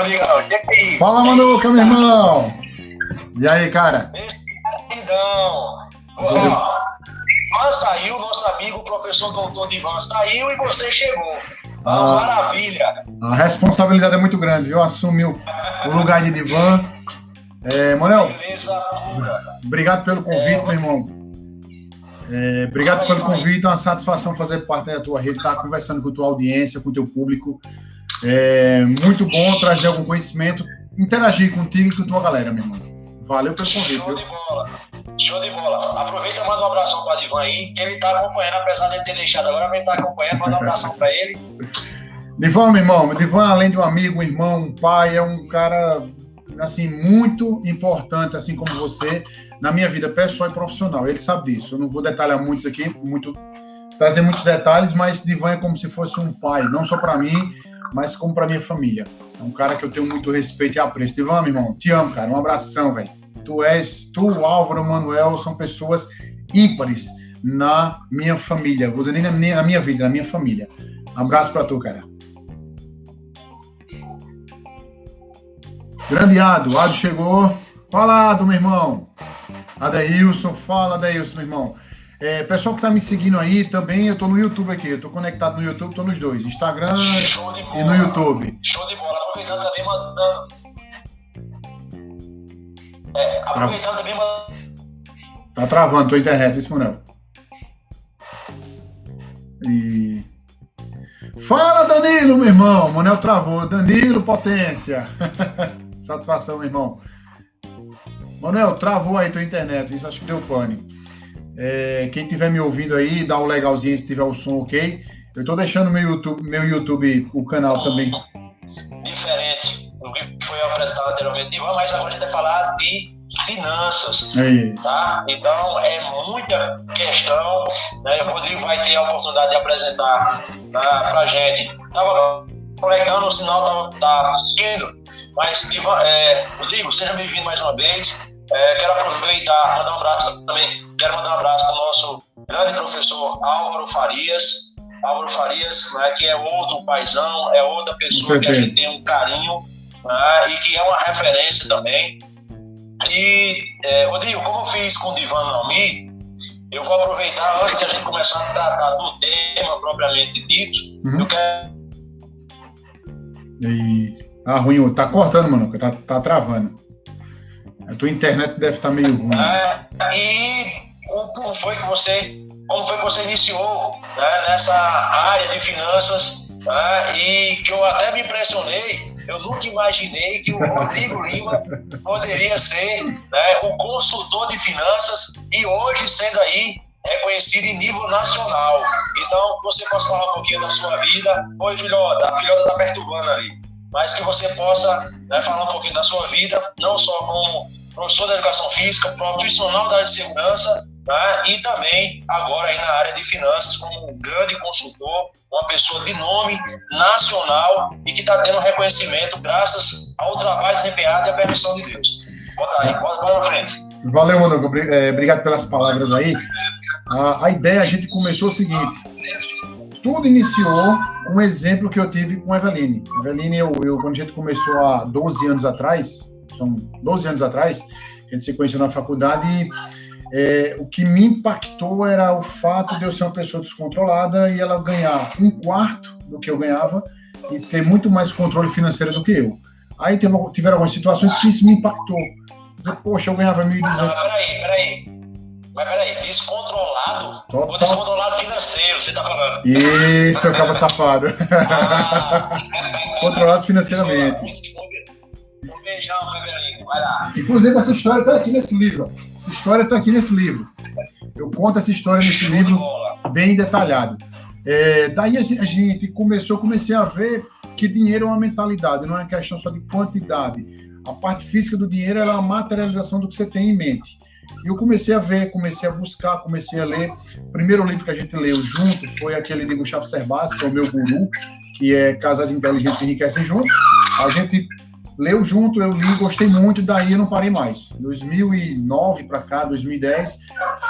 aí, Rodrigão? Aí? Fala, Manuca, meu irmão. E aí, cara? Então, Ivan saiu, nosso amigo, o professor doutor Ivan saiu e você chegou. Ah, maravilha. A responsabilidade é muito grande, viu? Assumiu o lugar de Divan. É, Beleza obrigado pelo convite, é, meu irmão. É, obrigado pelo convite, é uma satisfação fazer parte da tua rede, estar conversando com a tua audiência, com o teu público. É muito bom trazer algum conhecimento, interagir contigo e com a tua galera, meu irmão. Valeu pelo convite. Show de bola. Show de bola. Aproveita e manda um abração para Divan aí, que ele está acompanhando, apesar de ter deixado agora, mas ele está acompanhando. Manda um abração para ele. Divan, meu irmão, Divan, além de um amigo, um irmão, um pai, é um cara assim muito importante, assim como você, na minha vida pessoal e profissional. Ele sabe disso. Eu não vou detalhar muitos aqui, muito trazer muitos detalhes, mas Divan é como se fosse um pai, não só para mim, mas como para minha família. É um cara que eu tenho muito respeito e apreço. Divan, meu irmão, te amo, cara. Um abração, velho. Tu és, tu, Álvaro, Manuel, são pessoas ímpares na minha família. Vou dizer nem na minha, vida, na minha família. Abraço para tu, cara. Grande Ado, Ado chegou. Fala, Ado, meu irmão. Adailson, fala, Adailson, meu irmão. É, pessoal que tá me seguindo aí, também eu tô no YouTube aqui. Eu tô conectado no YouTube, tô nos dois. Instagram e no YouTube. Show de bola. Aproveitando também, mandando. É, aproveitando também, mandando. Tá travando tua internet, isso, Manuel. E. Fala, Danilo, meu irmão. Manel travou. Danilo, potência. Satisfação, meu irmão. Manuel, travou aí tua internet, isso acho que deu pane. É, quem estiver me ouvindo aí, dá um legalzinho se tiver o som ok. Eu estou deixando meu YouTube, meu YouTube, o canal também. Diferente do que foi apresentado anteriormente, mas agora a gente vai falar de finanças. É. Tá? Então é muita questão. Né? O Rodrigo vai ter a oportunidade de apresentar tá, para a gente. Tava conectando, o sinal tá, tá indo. Mas, é, Rodrigo, seja bem-vindo mais uma vez. É, quero aproveitar, mandar um abraço também. Quero mandar um abraço para o nosso grande professor Álvaro Farias. Álvaro Farias, né, que é outro paizão, é outra pessoa que a gente tem um carinho né, e que é uma referência também. E, é, Rodrigo, como eu fiz com o Divan Naomi, eu vou aproveitar, antes de a gente começar a tratar do tema propriamente dito, uhum. eu quero e... Ah, ruim, tá cortando, mano, tá, tá travando. A tua internet deve estar tá meio ruim. É, e como foi que você, como foi que você iniciou né, nessa área de finanças né, e que eu até me impressionei, eu nunca imaginei que o Rodrigo Lima poderia ser né, o consultor de finanças e hoje sendo aí reconhecido em nível nacional. Então, você possa falar um pouquinho da sua vida. Oi, filhota, a filhota está perturbando ali. Mas que você possa né, falar um pouquinho da sua vida, não só como professor de educação física, profissional da área de segurança, né, e também agora aí na área de finanças, como um grande consultor, uma pessoa de nome nacional e que está tendo reconhecimento graças ao trabalho desempenhado e à permissão de Deus. Bota aí, bota, bota na frente. Valeu, Manu. É, obrigado pelas palavras aí. A, a ideia, a gente começou o seguinte: tudo iniciou com um exemplo que eu tive com a Eveline. Eveline, eu, eu, quando a gente começou há 12 anos atrás, são 12 anos atrás, a gente se conheceu na faculdade é, o que me impactou era o fato de eu ser uma pessoa descontrolada e ela ganhar um quarto do que eu ganhava e ter muito mais controle financeiro do que eu. Aí teve, tiveram algumas situações que isso me impactou. Dizer, poxa, eu ganhava 1.200. Peraí, peraí. Mas peraí, descontrolado Total. ou descontrolado financeiro, você tá falando? Isso, acaba safado. Ah, descontrolado financeiramente. Um beijão, Everino, vai lá. Inclusive, essa história está aqui nesse livro. Essa história está aqui nesse livro. Eu conto essa história nesse livro bem detalhado. É, daí a gente começou, comecei a ver que dinheiro é uma mentalidade, não é uma questão só de quantidade. A parte física do dinheiro é a materialização do que você tem em mente. E eu comecei a ver, comecei a buscar, comecei a ler. O primeiro livro que a gente leu junto foi aquele de Gustavo Cerbasi, que é o meu guru, que é Casas Inteligentes Enriquecem Juntos. A gente leu junto, eu li, gostei muito, daí eu não parei mais. 2009 para cá, 2010,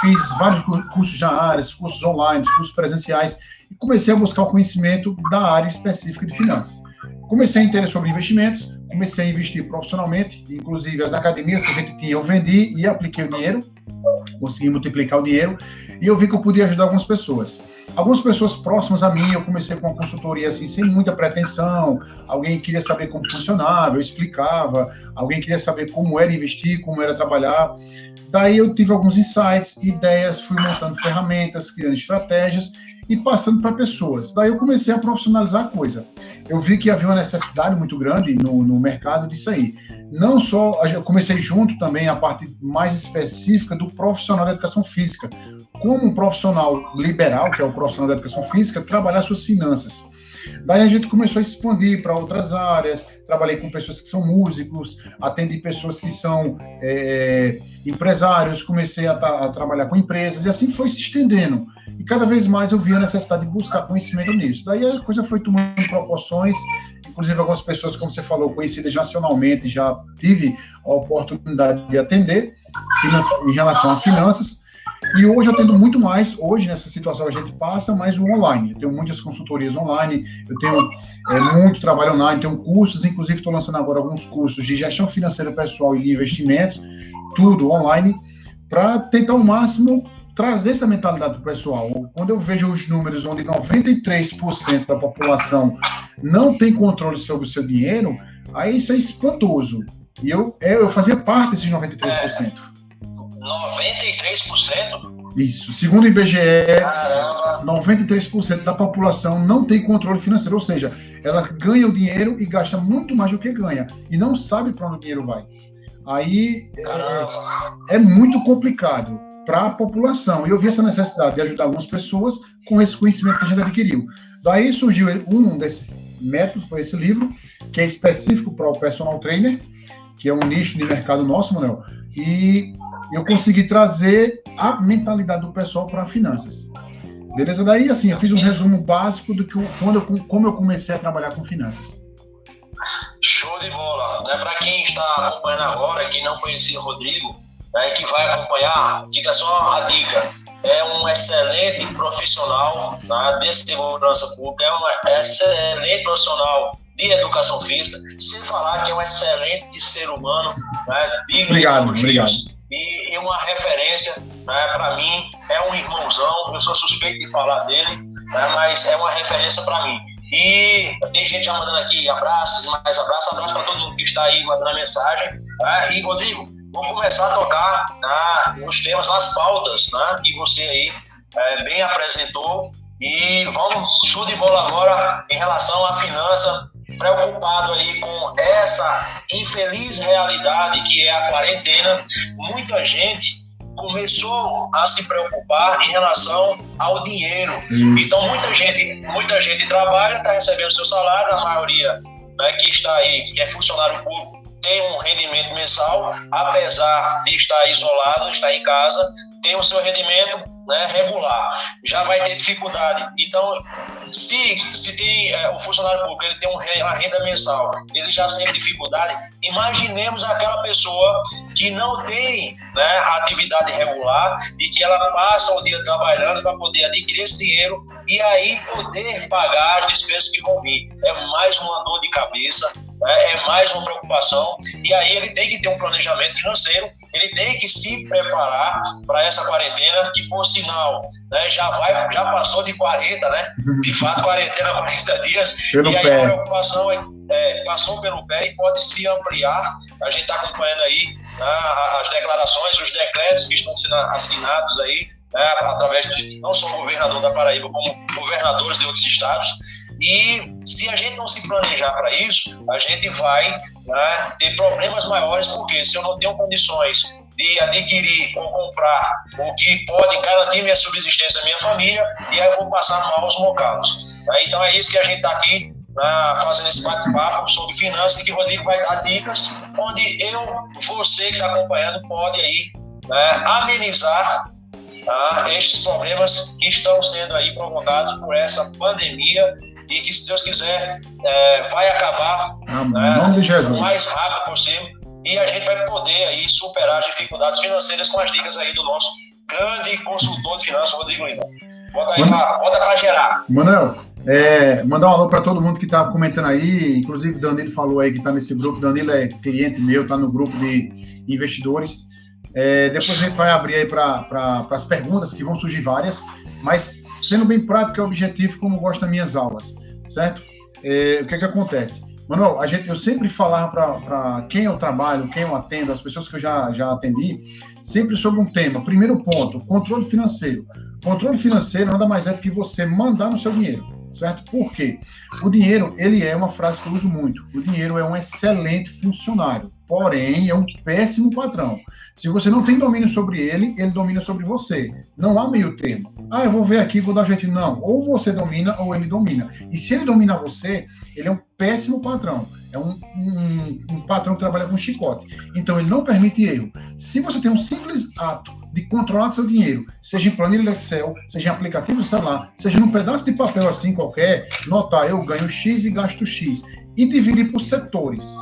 fiz vários cursos já áreas, cursos online, cursos presenciais, e comecei a buscar o conhecimento da área específica de finanças. Comecei a entender sobre investimentos, comecei a investir profissionalmente, inclusive as academias que a gente tinha, eu vendi e apliquei o dinheiro, consegui multiplicar o dinheiro, e eu vi que eu podia ajudar algumas pessoas. Algumas pessoas próximas a mim, eu comecei com uma consultoria assim, sem muita pretensão. Alguém queria saber como funcionava, eu explicava. Alguém queria saber como era investir, como era trabalhar. Daí eu tive alguns insights, ideias, fui montando ferramentas, criando estratégias e passando para pessoas. Daí eu comecei a profissionalizar a coisa. Eu vi que havia uma necessidade muito grande no, no mercado disso aí. Não só, eu comecei junto também a parte mais específica do profissional da educação física. Como um profissional liberal, que é o profissional da educação física, trabalhar suas finanças. Daí a gente começou a expandir para outras áreas. Trabalhei com pessoas que são músicos, atendi pessoas que são é, empresários, comecei a, a, trabalhar com empresas, e assim foi se estendendo. E cada vez mais eu vi a necessidade de buscar conhecimento nisso. Daí a coisa foi tomando proporções, inclusive algumas pessoas, como você falou, conhecidas nacionalmente, já tive a oportunidade de atender em relação a finanças. E hoje eu tendo muito mais, hoje nessa situação a gente passa, mais o online. Eu tenho muitas consultorias online, eu tenho é, muito trabalho online, tenho cursos, inclusive estou lançando agora alguns cursos de gestão financeira pessoal e de investimentos, tudo online, para tentar ao máximo trazer essa mentalidade para o pessoal. Quando eu vejo os números onde 93% da população não tem controle sobre o seu dinheiro, aí isso é espantoso. E eu, é, eu fazia parte desses 93%. 93%? Isso. Segundo o IBGE, Caramba. 93% da população não tem controle financeiro, ou seja, ela ganha o dinheiro e gasta muito mais do que ganha e não sabe para onde o dinheiro vai. Aí é, é, muito complicado para a população. E eu vi essa necessidade de ajudar algumas pessoas com esse conhecimento que a gente adquiriu. Daí surgiu um desses métodos, foi esse livro, que é específico para o personal trainer, que é um nicho de mercado nosso, Manuel, e eu consegui trazer a mentalidade do pessoal para finanças. Beleza? Daí, assim, eu fiz um resumo básico do que quando eu, como eu comecei a trabalhar com finanças. Show de bola. Né? Para quem está acompanhando agora, quem não conhecia o Rodrigo, né, que vai acompanhar, fica só a dica. É um excelente profissional tá, de segurança pública, é um excelente profissional de educação física, sem falar que é um excelente ser humano, né, digno obrigado, de obrigado. E, e uma referência, né, para mim, é um irmãozão, eu sou suspeito de falar dele, né, mas é uma referência para mim. E tem gente já mandando aqui abraços e mais abraços, abraço para todo mundo que está aí mandando a mensagem. Né? E, Rodrigo, vamos começar a tocar né, nos temas, nas pautas né, que você aí é, bem apresentou. E vamos, show de bola agora em relação à finança, preocupado aí com essa infeliz realidade que é a quarentena. Muita gente começou a se preocupar em relação ao dinheiro. Então muita gente, muita gente trabalha, está recebendo seu salário, a maioria né, que está aí, que é funcionário público, tem um rendimento mensal, apesar de estar isolado, estar em casa, tem o seu rendimento né, regular. Já vai ter dificuldade. Então, se, se tem é, o funcionário público, ele tem uma renda mensal, ele já sente dificuldade, imaginemos aquela pessoa que não tem né, atividade regular e que ela passa o dia trabalhando para poder adquirir esse dinheiro e aí poder pagar as despesas que vão vir. É mais uma dor de cabeça, né, é mais uma preocupação e aí ele tem que ter um planejamento financeiro ele tem que se preparar para essa quarentena, que por sinal né, já, vai, já passou de 40, né? De fato, quarentena 40 dias. Pelo e aí pé. a preocupação é, é, passou pelo pé e pode se ampliar. A gente está acompanhando aí né, as declarações, os decretos que estão sendo assinados aí, né, através de não só o governador da Paraíba, como governadores de outros estados. E se a gente não se planejar para isso, a gente vai né, ter problemas maiores, porque se eu não tenho condições de adquirir ou comprar o que pode garantir minha subsistência, minha família, e aí eu vou passar maus bocados. Né? Então é isso que a gente está aqui né, fazendo esse bate-papo sobre finanças, que o Rodrigo vai dar dicas, onde eu, você que está acompanhando, pode aí né, amenizar tá, estes problemas que estão sendo aí provocados por essa pandemia e que, se Deus quiser, é, vai acabar né, o mais rápido possível e a gente vai poder aí superar as dificuldades financeiras com as dicas aí do nosso grande consultor de finanças, Rodrigo Lima. Bota aí para gerar. Manel, É, mandar um alô para todo mundo que está comentando aí, inclusive Danilo falou aí que está nesse grupo. Danilo é cliente meu, está no grupo de investidores. É, depois a gente vai abrir aí para pra, as perguntas, que vão surgir várias, mas sendo bem prático e objetivo, como gosto das minhas aulas, certo? É, o que é que acontece? Manuel, a gente, eu sempre falava para quem eu trabalho, quem eu atendo, as pessoas que eu já, já atendi, sempre sobre um tema. Primeiro ponto, controle financeiro. Controle financeiro nada mais é do que você mandar no seu dinheiro certo? Por quê? O dinheiro, ele é uma frase que eu uso muito. O dinheiro é um excelente funcionário, porém é um péssimo patrão. Se você não tem domínio sobre ele, ele domina sobre você. Não há meio termo. Ah, eu vou ver aqui, vou dar jeito. Não. Ou você domina ou ele domina. E se ele domina você, ele é um péssimo patrão. É um, um, um patrão que trabalha com chicote. Então, ele não permite erro. Se você tem um simples ato de controlar seu dinheiro, seja em planilha Excel, seja em aplicativo celular, seja num pedaço de papel assim qualquer, notar eu ganho X e gasto X e dividir por setores.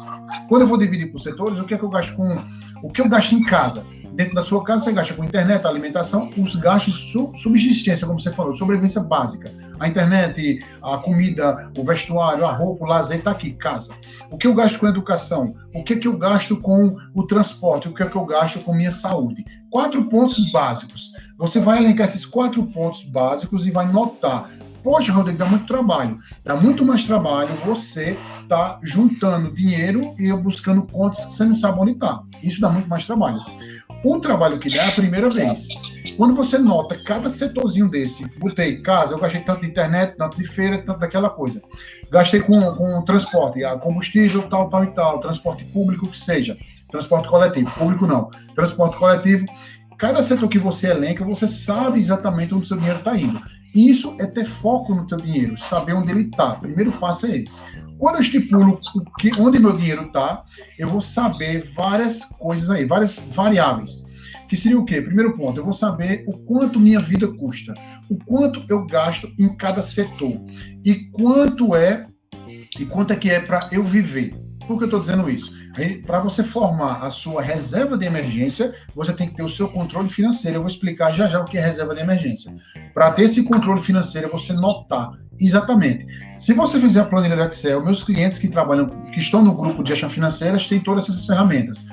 Quando eu vou dividir por setores, o que é que eu gasto com o que eu gasto em casa? dentro da sua casa você gasta com internet, alimentação, os gastos de subsistência, como você falou, sobrevivência básica. A internet, a comida, o vestuário, a roupa, o lazer está aqui, casa. O que eu gasto com educação? O que, que eu gasto com o transporte? O que, que eu gasto com minha saúde? Quatro pontos básicos. Você vai elencar esses quatro pontos básicos e vai notar Poxa, Rodrigo, dá muito trabalho. Dá muito mais trabalho você tá juntando dinheiro e buscando contas que você não sabe onde está. Isso dá muito mais trabalho. O trabalho que dá é a primeira vez. Quando você nota cada setorzinho desse, botei casa, eu gastei tanto de internet, tanto de feira, tanto daquela coisa. Gastei com, com transporte, combustível, tal, tal e tal, transporte público que seja. Transporte coletivo, público não. Transporte coletivo. Cada setor que você elenca, você sabe exatamente onde o seu dinheiro está indo. Isso é ter foco no teu dinheiro, saber onde ele está. Primeiro passo é esse. Quando eu estipulo que, onde meu dinheiro está, eu vou saber várias coisas aí, várias variáveis. Que seria o quê? Primeiro ponto, eu vou saber o quanto minha vida custa, o quanto eu gasto em cada setor e quanto é e quanto é que é para eu viver. Por que eu estou dizendo isso? Para você formar a sua reserva de emergência, você tem que ter o seu controle financeiro. Eu vou explicar já já o que é reserva de emergência. Para ter esse controle financeiro, você notar exatamente. Se você fizer a planilha do Excel, meus clientes que trabalham, que estão no grupo de gestão financeira, têm todas essas ferramentas.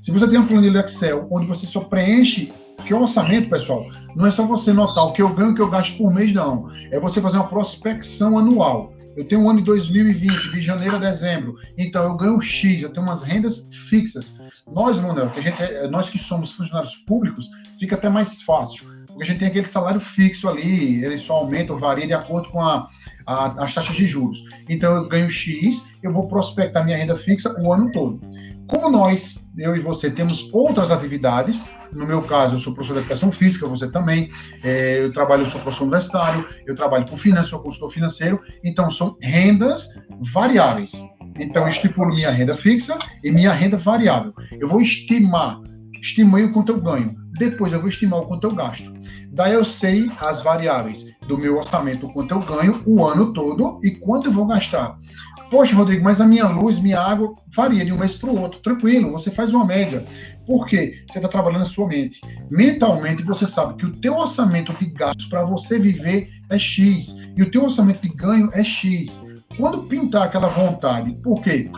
Se você tem uma planilha do Excel onde você só preenche porque o orçamento, pessoal, não é só você notar o que eu ganho e o que eu gasto por mês, não. É você fazer uma prospecção anual. Eu tenho um ano de 2020, de janeiro a dezembro. Então eu ganho X, eu tenho umas rendas fixas. Nós, Manuel, que gente é, nós que somos funcionários públicos, fica até mais fácil. Porque a gente tem aquele salário fixo ali, ele só aumenta ou varia de acordo com a, a, as taxas de juros. Então eu ganho X, eu vou prospectar minha renda fixa o ano todo. Como nós, eu e você, temos outras atividades, no meu caso, eu sou professor de educação física, você também, é, eu trabalho, eu sou professor universitário, eu trabalho com finanças, sou consultor financeiro, então são rendas variáveis. Então, eu estipulo minha renda fixa e minha renda variável. Eu vou estimar, estimei o quanto eu ganho, depois eu vou estimar o quanto eu gasto. Daí eu sei as variáveis do meu orçamento, quanto eu ganho o ano todo e quanto eu vou gastar. Poxa, Rodrigo, mas a minha luz, minha água varia de um mês para o outro. Tranquilo, você faz uma média. Por quê? Você está trabalhando na sua mente. Mentalmente, você sabe que o teu orçamento de gastos para você viver é X e o teu orçamento de ganho é X. Quando pintar aquela vontade, por quê?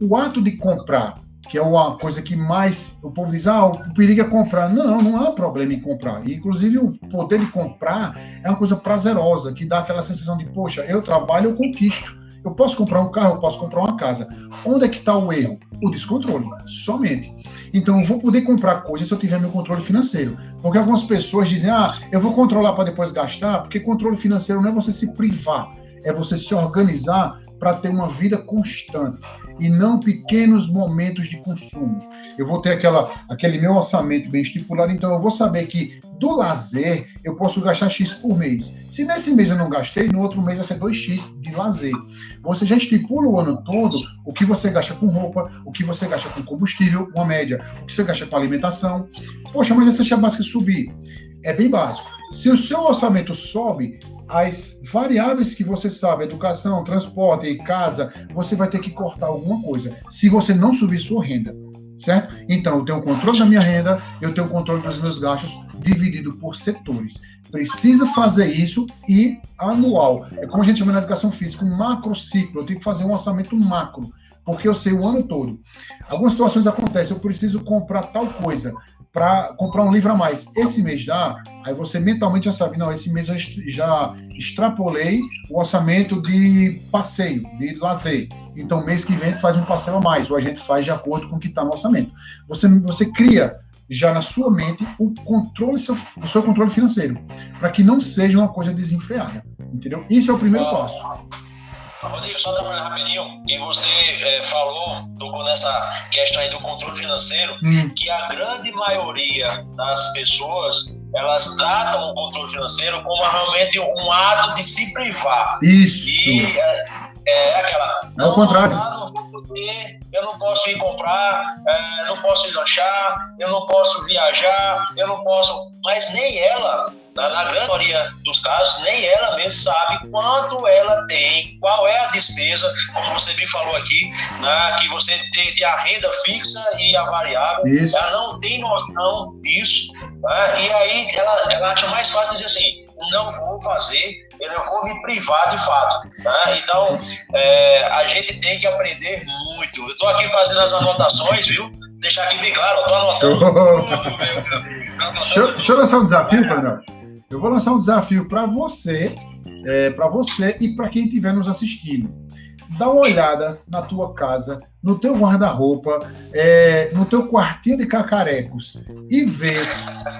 O ato de comprar, que é uma coisa que mais o povo diz, ah, o perigo é comprar. Não, não há problema em comprar. E, inclusive, o poder de comprar é uma coisa prazerosa, que dá aquela sensação de, poxa, eu trabalho, eu conquisto. Eu posso comprar um carro, eu posso comprar uma casa. Onde é que está o erro? O descontrole, somente. Então, eu vou poder comprar coisas se eu tiver meu controle financeiro. Porque algumas pessoas dizem, ah, eu vou controlar para depois gastar, porque controle financeiro não é você se privar, é você se organizar para ter uma vida constante e não pequenos momentos de consumo. Eu vou ter aquela, aquele meu orçamento bem estipulado, então eu vou saber que do lazer eu posso gastar X por mês. Se nesse mês eu não gastei, no outro mês vai ser 2X de lazer. Você já estipula o ano todo o que você gasta com roupa, o que você gasta com combustível, uma média, o que você gasta com alimentação. Poxa, mas essa básica subir. É bem básico. Se o seu orçamento sobe, as variáveis que você sabe, educação, transporte e casa, você vai ter que cortar alguma coisa, se você não subir sua renda, certo? Então, eu tenho o controle da minha renda, eu tenho o controle dos meus gastos dividido por setores. Precisa fazer isso e anual. É como a gente chama na educação física, um macro ciclo. Eu tenho que fazer um orçamento macro, porque eu sei o ano todo. Algumas situações acontecem, eu preciso comprar tal coisa para comprar um livro a mais. Esse mês dá, aí você mentalmente já sabe, não, esse mês eu já extrapolei o orçamento de passeio, de lazer. Então, mês que vem, faz um passeio a mais, ou a gente faz de acordo com o que está no orçamento. Você, você cria já na sua mente o controle, seu, o seu controle financeiro, para que não seja uma coisa desenfreada, entendeu? Isso é o primeiro passo. Rodrigo, só trabalhar rapidinho, e você é, falou, tocou nessa questão aí do controle financeiro, hum. que a grande maioria das pessoas, elas tratam o controle financeiro como realmente um ato de se privar. Isso. E é, é aquela... É o contrário. Não, não poder, eu não posso ir comprar, é, não posso ir lanchar, eu não posso viajar, eu não posso... Mas nem ela na, na grande maioria dos casos, nem ela mesmo sabe quanto ela tem, qual é a despesa, como você me falou aqui, né, que você tem, tem, a renda fixa e a variável. Isso. Ela não tem noção disso. Né, e aí ela, ela acha mais fácil dizer assim: não vou fazer, eu vou me privar de fato. Né? Então, é, a gente tem que aprender muito. Eu estou aqui fazendo as anotações, viu? Deixar aqui bem claro, eu estou anotando tudo, Deixa, deixa eu lançar um desafio, Fernando. Eu vou lançar um desafio para você, é, para você e para quem estiver nos assistindo. Dá uma olhada na tua casa, no teu guarda-roupa, é, no teu quartinho de cacarecos e vê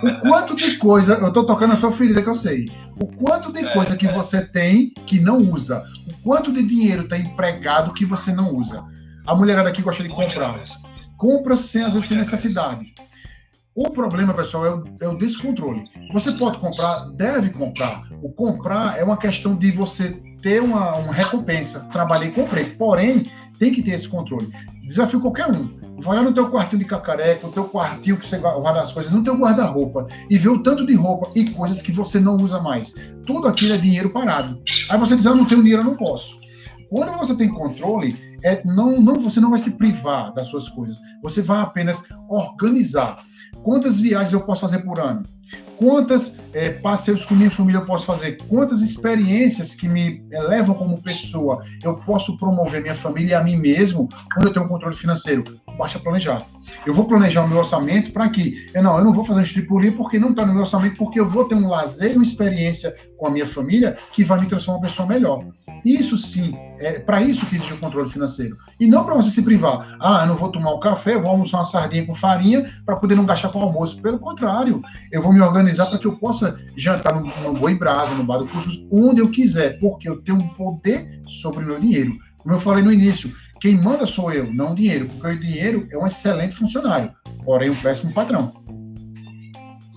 o quanto de coisa. Eu estou tocando a sua ferida que eu sei. O quanto de coisa que você tem que não usa. O quanto de dinheiro está empregado que você não usa. A mulherada aqui gosta de comprar. Compra sem às vezes sem necessidade. O problema, pessoal, é o, é o, descontrole. Você pode comprar, deve comprar. O comprar é uma questão de você ter uma, uma recompensa. Trabalhei comprei. Porém, tem que ter esse controle. Desafio qualquer um. Vai lá no teu quartinho de cacareca, no teu quartinho que você guarda as coisas, no teu guarda-roupa e vê o tanto de roupa e coisas que você não usa mais. Tudo aquilo é dinheiro parado. Aí você diz, ah, não tenho dinheiro, eu não posso. Quando você tem controle, é, não, não, você não vai se privar das suas coisas. Você vai apenas organizar. Quantas viagens eu posso fazer por ano? Quantas é, passeios com minha família eu posso fazer? Quantas experiências que me elevam como pessoa eu posso promover minha família e a mim mesmo quando eu tenho um controle financeiro? Basta planejar. Eu vou planejar o meu orçamento para que, eu não, eu não vou fazer um estripulinho porque não está no meu orçamento, porque eu vou ter um lazer uma experiência com a minha família que vai me transformar uma pessoa melhor. Isso sim, é para isso que existe o controle financeiro. E não para você se privar. Ah, eu não vou tomar um café, vou almoçar uma sardinha com farinha para poder não gastar com o almoço. Pelo contrário, eu vou me organizar para que eu possa jantar no, no Boi Brasa, no Bar do Cuscuz, onde eu quiser, porque eu tenho um poder sobre o meu dinheiro. Como eu falei no início, quem manda sou eu, não o dinheiro, porque o dinheiro é um excelente funcionário, porém um péssimo patrão.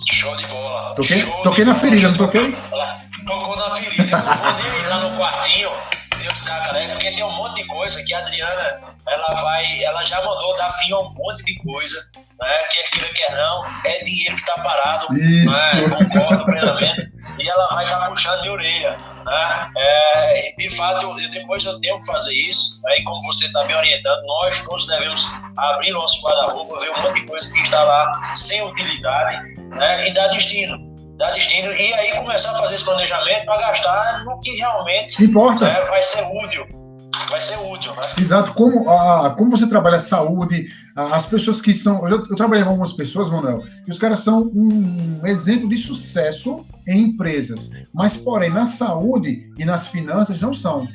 Show de bola. Toquei, toquei na ferida, não toquei? Tocou na ferida. Não vou nem entrar no quartinho, ver os cacarecas, porque tem um monte de coisa que a Adriana, ela vai, ela já mandou dar fim a um monte de coisa, né? Quer queira, quer não, é dinheiro que tá parado, Isso. Né? concordo plenamente, e ela vai estar tá puxando de orelha, né? É, de fato, eu, depois eu tenho que fazer isso, aí né? como você está me orientando, nós todos devemos abrir nosso guarda-roupa, ver um monte de coisa que está lá sem utilidade, né? E dar destino dar destino e aí começar a fazer esse planejamento para gastar no que realmente importa. Né, vai ser útil. Vai ser útil, né? Exato. Como, a, como você trabalha saúde, as pessoas que são. Eu, eu trabalhei com algumas pessoas, Manuel, e os caras são um exemplo de sucesso em empresas. Mas, porém, na saúde e nas finanças não são.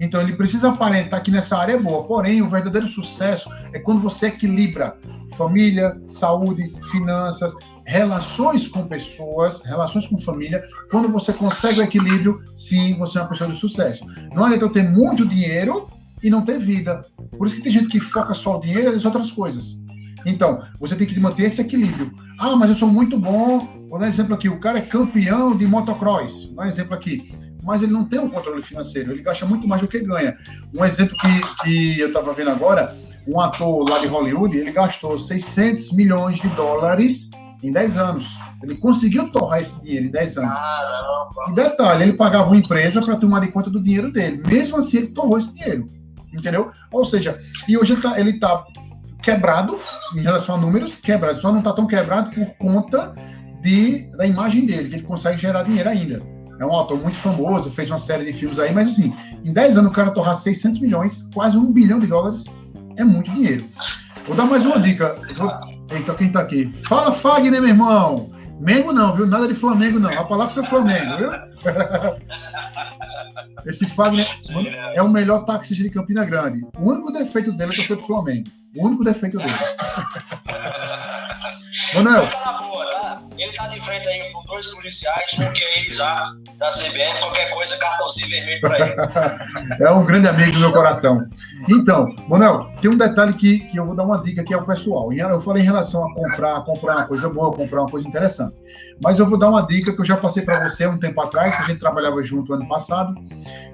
Então ele precisa aparentar que nessa área é boa. Porém, o verdadeiro sucesso é quando você equilibra família, saúde, finanças, relações com pessoas, relações com família. Quando você consegue o equilíbrio, sim, você é uma pessoa de sucesso. Não adianta eu ter muito dinheiro e não ter vida. Por isso que tem gente que foca só o dinheiro e as outras coisas. Então, você tem que manter esse equilíbrio. Ah, mas eu sou muito bom. Vou dar um exemplo aqui. O cara é campeão de motocross. Vou dar um exemplo aqui. Mas ele não tem um controle financeiro. Ele gasta muito mais do que ganha. Um exemplo que, que eu estava vendo agora. Um ator lá de Hollywood, ele gastou 600 milhões de dólares em 10 anos. Ele conseguiu torrar esse dinheiro em 10 anos. Caramba. E detalhe, ele pagava uma empresa para tomar de conta do dinheiro dele. Mesmo assim, ele torrou esse dinheiro. Entendeu? Ou seja, e hoje ele está ele tá quebrado em relação a números, quebrado. Só não está tão quebrado por conta de, da imagem dele, que ele consegue gerar dinheiro ainda. É um autor muito famoso, fez uma série de filmes aí, mas assim, em 10 anos o cara torrar 600 milhões, quase um bilhão de dólares, é muito dinheiro. Vou dar mais uma dica. Vou... Eita, quem tá aqui? Fala, Fagner, meu irmão! Mengo não, viu? Nada de Flamengo não. A palavra é Flamengo, viu? Esse Fagner é o melhor taxista de Campina Grande. O único defeito dele é sou do Flamengo. O único defeito dele. Manuel. Ele tá de frente aí com dois policiais, um que é ele já da CBF, qualquer coisa, cartãozinho vermelho pra ele. é um grande amigo do meu coração. Então, Manuel, tem um detalhe que, que eu vou dar uma dica aqui ao pessoal. Eu falei em relação a comprar, comprar uma coisa boa, comprar uma coisa interessante. Mas eu vou dar uma dica que eu já passei para você um tempo atrás, que a gente trabalhava junto ano passado,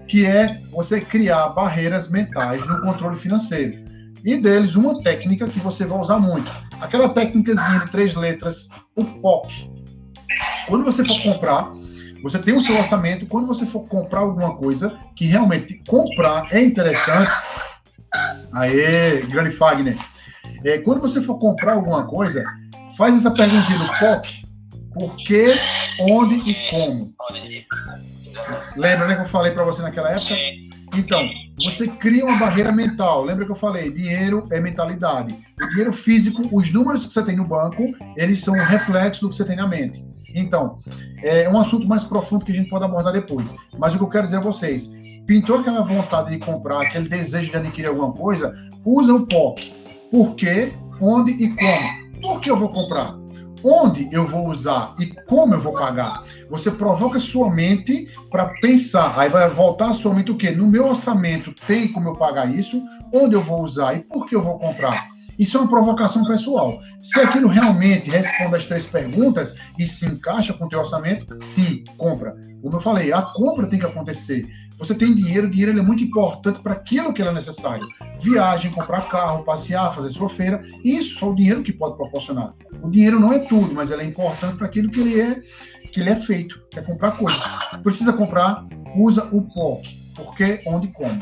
que é você criar barreiras mentais no controle financeiro. E deles, uma técnica que você vai usar muito. Aquela técnicazinha de três letras, o POC. Quando você for comprar, você tem o seu orçamento. Quando você for comprar alguma coisa que realmente comprar é interessante. Aê, grande Fagner. É, quando você for comprar alguma coisa, faz essa perguntinha do POC. Por que, onde e como? Lembra né, que eu falei para você naquela época? Então, você cria uma barreira mental. Lembra que eu falei? Dinheiro é mentalidade. O dinheiro físico, os números que você tem no banco, eles são um reflexo do que você tem na mente. Então, é um assunto mais profundo que a gente pode abordar depois. Mas o que eu quero dizer a vocês, pintou aquela vontade de comprar, aquele desejo de adquirir alguma coisa, usa o POC. Por quê, onde e como. Por que eu vou comprar? Onde eu vou usar e como eu vou pagar. Você provoca sua mente para pensar. Aí vai voltar a sua mente o quê? No meu orçamento tem como eu pagar isso? Onde eu vou usar e por que eu vou comprar? Isso é uma provocação pessoal. Se aquilo realmente responde as três perguntas e se encaixa com o teu orçamento, sim, compra. Como eu falei, a compra tem que acontecer. Você tem dinheiro, o dinheiro é muito importante para aquilo que é necessário. Viagem, comprar carro, passear, fazer sua feira, isso só o dinheiro que pode proporcionar. O dinheiro não é tudo, mas ele é importante para aquilo que ele é, que ele é feito, que é comprar coisas. Precisa comprar, usa o POC. Por quê, onde, como.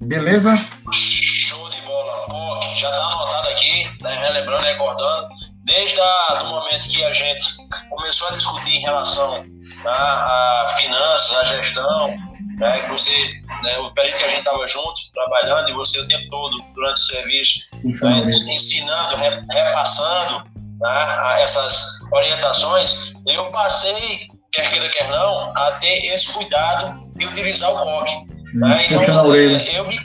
Beleza? Já está anotado aqui, né, relembrando, recordando, desde o momento que a gente começou a discutir em relação a finanças, a gestão, né, que você, né, o período que a gente estava junto, trabalhando, e você o tempo todo durante o serviço, né, ensinando, repassando né, essas orientações, eu passei, quer queira, quer não, a ter esse cuidado de utilizar o POC. Né, então, é, eu, me,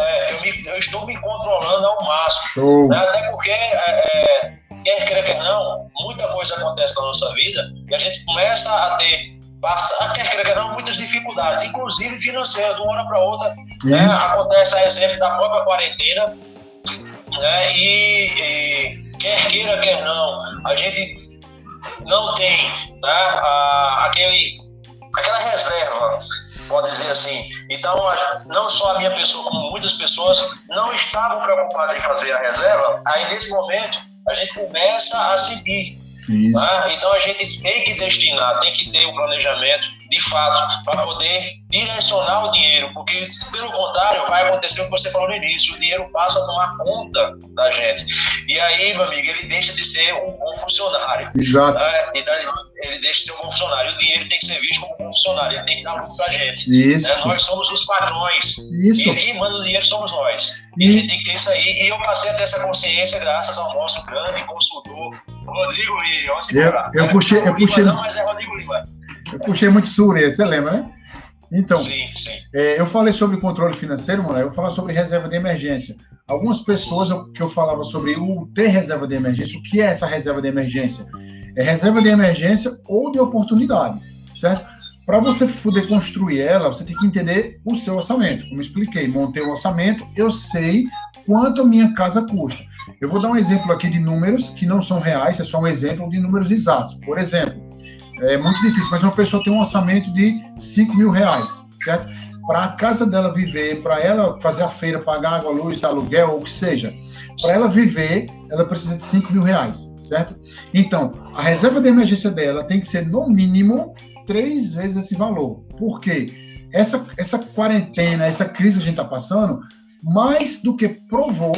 é, eu, me, eu, estou me controlando ao máximo. Né, até porque, é, é, quer queira, quer não, muita coisa acontece na nossa vida e a gente começa a ter passa, quer queira, quer não, muitas dificuldades, inclusive financeiras, de uma hora para outra. Né, acontece a exemplo da própria quarentena. Né, e, e, quer queira, quer não, a gente não tem né, a, aquele, aquela reserva, pode dizer assim. Então, não só a minha pessoa, como muitas pessoas não estavam preocupadas em fazer a reserva, aí nesse momento a gente começa a sentir né? Então a gente tem que destinar, tem que ter o um planejamento de fato para poder direcionar o dinheiro, porque pelo contrário vai acontecer o que você falou no início, o dinheiro passa a tomar conta da gente. E aí, meu amigo, ele deixa de ser um bom funcionário. Exato. Né? Então ele deixa de ser um bom funcionário. O dinheiro tem que ser visto como um bom funcionário, ele tem que dar lucro para a gente. Isso. Né? Nós somos os patrões. Isso. E quem manda o dinheiro somos nós. E, e a gente tem que ter isso aí. E eu passei a ter essa consciência graças ao nosso grande consultor, Rodrigo Lima. Eu, eu puxei, eu puxei. Não, mas é Rodrigo Lima. Eu puxei muito Surya, você lembra, né? Então, sim, sim. É, eu falei sobre controle financeiro, mano, eu falar sobre reserva de emergência. Algumas pessoas que eu falava sobre o ter reserva de emergência, o que é essa reserva de emergência? É reserva de emergência ou de oportunidade, certo? Para você poder construir ela, você tem que entender o seu orçamento. Como eu expliquei, montei o orçamento, eu sei quanto a minha casa custa. Eu vou dar um exemplo aqui de números que não são reais, é só um exemplo de números exatos. Por exemplo, é muito difícil, mas uma pessoa tem um orçamento de 5 mil reais, certo? Para a casa dela viver, para ela fazer a feira, pagar água, luz, aluguel, ou o que seja, para ela viver, ela precisa de 5 mil reais, certo? Então, a reserva de emergência dela tem que ser, no mínimo, três vezes esse valor. Por quê? Essa, essa quarentena, essa crise que a gente está passando, mais do que provou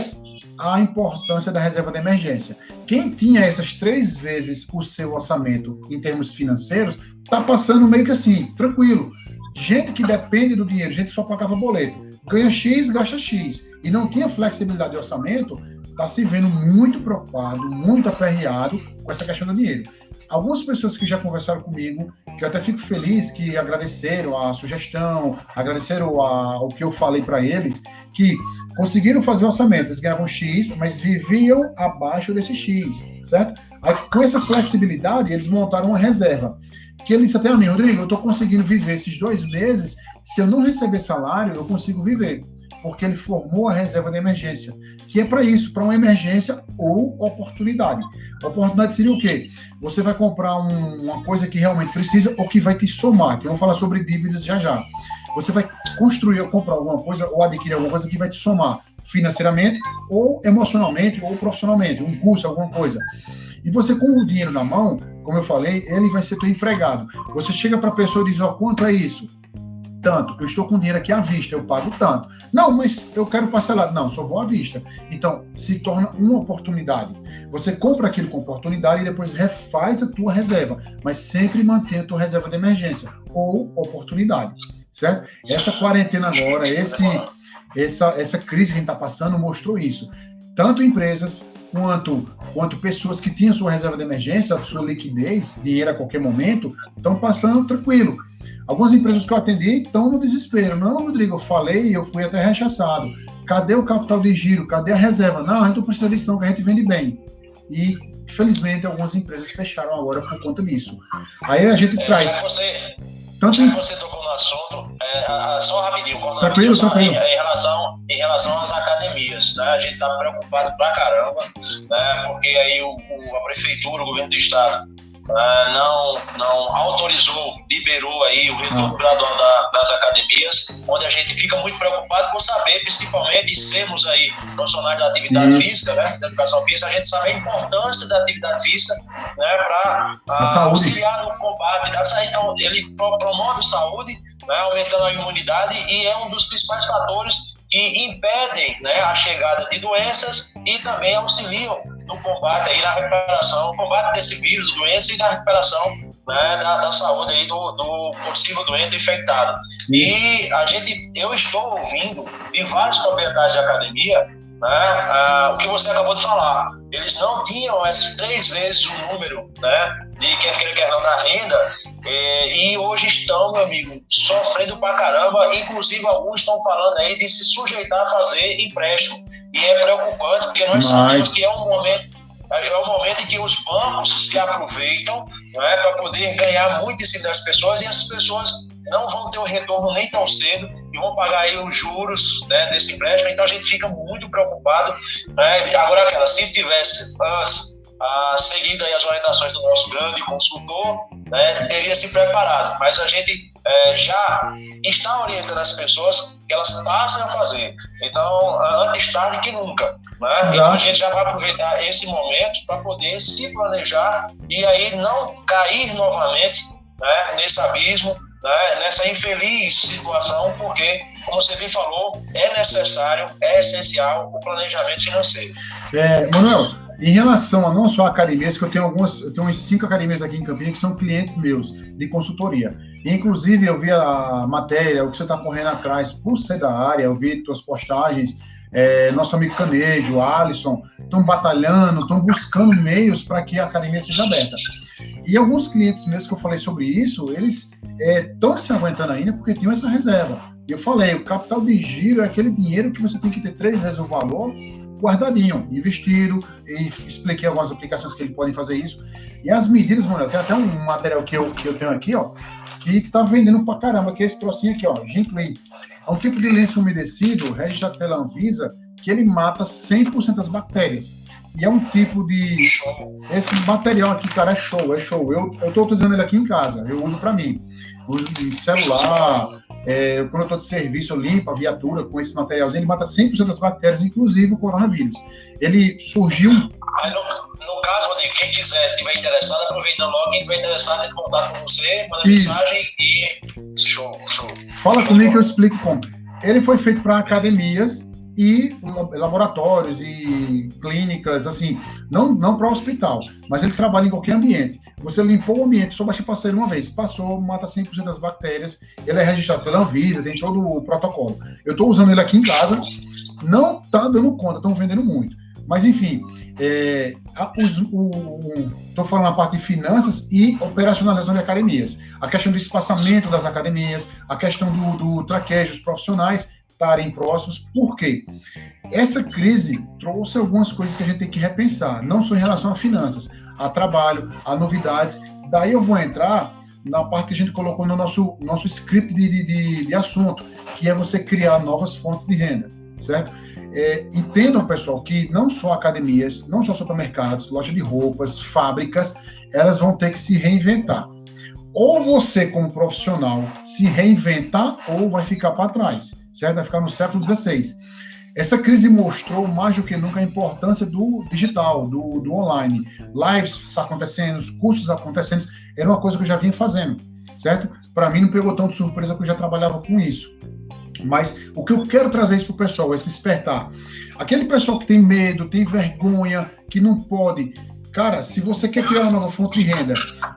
a importância da reserva de emergência. Quem tinha essas três vezes o seu orçamento em termos financeiros, está passando meio que assim, tranquilo. Gente que depende do dinheiro, gente que só pagava boleto, ganha X, gasta X, e não tinha flexibilidade de orçamento, está se vendo muito preocupado, muito aperreado com essa questão do dinheiro algumas pessoas que já conversaram comigo, que eu até fico feliz que agradeceram a sugestão, agradeceram a, o que eu falei para eles, que conseguiram fazer o orçamento, eles ganhavam X, mas viviam abaixo desse X, certo? Aí, com essa flexibilidade, eles montaram uma reserva. Que eles até a mim, Rodrigo, eu estou conseguindo viver esses dois meses, se eu não receber salário, eu consigo viver porque ele formou a reserva de emergência, que é para isso, para uma emergência ou oportunidade. A oportunidade seria o quê? Você vai comprar um, uma coisa que realmente precisa ou que vai te somar, que eu vou falar sobre dívidas já já. Você vai construir ou comprar alguma coisa ou adquirir alguma coisa que vai te somar financeiramente ou emocionalmente ou profissionalmente, um curso, alguma coisa. E você com o dinheiro na mão, como eu falei, ele vai ser teu empregado. Você chega para a pessoa e diz, ó, oh, quanto é isso? tanto, eu estou com dinheiro aqui à vista, eu pago tanto. Não, mas eu quero parcelar. Não, só vou à vista. Então, se torna uma oportunidade. Você compra aquilo com oportunidade e depois refaz a tua reserva, mas sempre mantém a tua reserva de emergência ou oportunidade, certo? Essa quarentena agora, esse, essa, essa crise que a gente está passando mostrou isso. Tanto empresas quanto, quanto pessoas que tinham sua reserva de emergência, sua liquidez, dinheiro a qualquer momento, estão passando tranquilo. Algumas empresas que eu atendi estão no desespero. Não, Rodrigo, eu falei, eu fui até rechaçado. Cadê o capital de giro? Cadê a reserva? Não, a gente não precisa disso, não, que a gente vende bem. E, felizmente, algumas empresas fecharam agora por conta disso. Aí a gente é, traz. Já tanto já que você tocou no assunto, é, só rapidinho, tranquilo, tranquilo. Em, em, relação, em relação às academias, né? a gente está preocupado pra caramba, né? porque aí o, o, a prefeitura, o governo do estado, uh, não, não autorizou, liberou aí o retorno gradual da, das academias, onde a gente fica muito preocupado por saber, principalmente, sermos aí profissionais da atividade física, né, da educação física, a gente sabe a importância da atividade física, né, para uh, auxiliar no combate da saúde. Então, ele promove saúde, né, aumentando a imunidade e é um dos principais fatores que impedem né, a chegada de doenças e também auxiliam no combate aí na recuperação, no combate desse vírus, da doença e na recuperação né, da, da, saúde aí do, do possível doente infectado. E a gente, eu estou ouvindo de vários proprietários de academia né, ah, o que você acabou de falar. Eles não tinham essas três vezes o número né, de quer queira, quer não da renda, e, e hoje estão, meu amigo, sofrendo pra caramba. Inclusive, alguns estão falando aí de se sujeitar a fazer empréstimo. E é preocupante, porque nós Mas... sabemos que é um momento é um momento em que os bancos se aproveitam né, para poder ganhar muito em cima das pessoas e as pessoas não vão ter o retorno nem tão cedo e vão pagar aí os juros né, desse empréstimo. Então a gente fica muito preocupado. Né? Agora, aquela, se tivesse antes ah, seguido aí as orientações do nosso grande consultor, né, teria se preparado. Mas a gente é, já está orientando as pessoas que elas passem a fazer. Então, antes tarde que nunca. Né? Então a gente já vai aproveitar esse momento para poder se planejar e aí não cair novamente né, nesse abismo né, nessa infeliz situação, porque, como você bem falou, é necessário, é essencial o planejamento financeiro. É, Manuel, em relação a não só academias, que eu tenho algumas, eu tenho uns cinco academias aqui em Campinas que são clientes meus de consultoria. Inclusive, eu vi a matéria, o que você está correndo atrás por ser da área, eu vi tuas postagens, é, nosso amigo Canejo, Alisson, estão batalhando, estão buscando meios para que a academia seja aberta. E alguns clientes meus que eu falei sobre isso, eles estão é, se aguentando ainda porque tinham essa reserva. Eu falei, o capital de giro é aquele dinheiro que você tem que ter três vezes o valor guardadinho, investido, e expliquei algumas aplicações que ele podem fazer isso. E as medidas, mano, tem até um material que eu, que eu tenho aqui, ó, que tá vendendo pra caramba, que é esse trocinho aqui, ó, Ginclay. É um tipo de lenço umedecido, registrado pela Anvisa, que ele mata 100% das bactérias. E é um tipo de. Show. Esse material aqui, cara, é show, é show. Eu, eu tô utilizando ele aqui em casa, eu uso para mim. uso de celular, é, quando eu tô de serviço, eu limpo a viatura com esse materialzinho, ele mata 100% das bactérias, inclusive o coronavírus. Ele surgiu. Aí, no, no caso, Rodrigo, quem quiser, tiver interessado, aproveitando logo, quem tiver interessado, entre contato com você, manda Isso. mensagem e. Show, show. Fala show comigo que eu explico como. Ele foi feito para academias e laboratórios e clínicas, assim, não, não para o hospital, mas ele trabalha em qualquer ambiente. Você limpou o ambiente, só basta passar ele uma vez, passou, mata 100% das bactérias, ele é registrado pela Anvisa, tem todo o protocolo. Eu estou usando ele aqui em casa, não está dando conta, estão vendendo muito. Mas, enfim, é, estou falando a parte de finanças e operacionalização de academias. A questão do espaçamento das academias, a questão do, do traquejo, os profissionais estarem próximos. Por quê? Essa crise trouxe algumas coisas que a gente tem que repensar, não só em relação a finanças, a trabalho, a novidades. Daí eu vou entrar na parte que a gente colocou no nosso, nosso script de, de, de assunto, que é você criar novas fontes de renda, certo? É, entendam, pessoal, que não só academias, não só supermercados, lojas de roupas, fábricas, elas vão ter que se reinventar. Ou você, como profissional, se reinventar, ou vai ficar para trás certo? Vai ficar no século XVI. Essa crise mostrou mais do que nunca a importância do digital, do, do online. Lives acontecendo, cursos acontecendo, era uma coisa que eu já vinha fazendo, certo? Para mim não pegou tanto surpresa que eu já trabalhava com isso. Mas o que eu quero trazer isso para o pessoal é despertar. Aquele pessoal que tem medo, tem vergonha, que não pode. Cara, se você quer criar uma nova fonte de renda,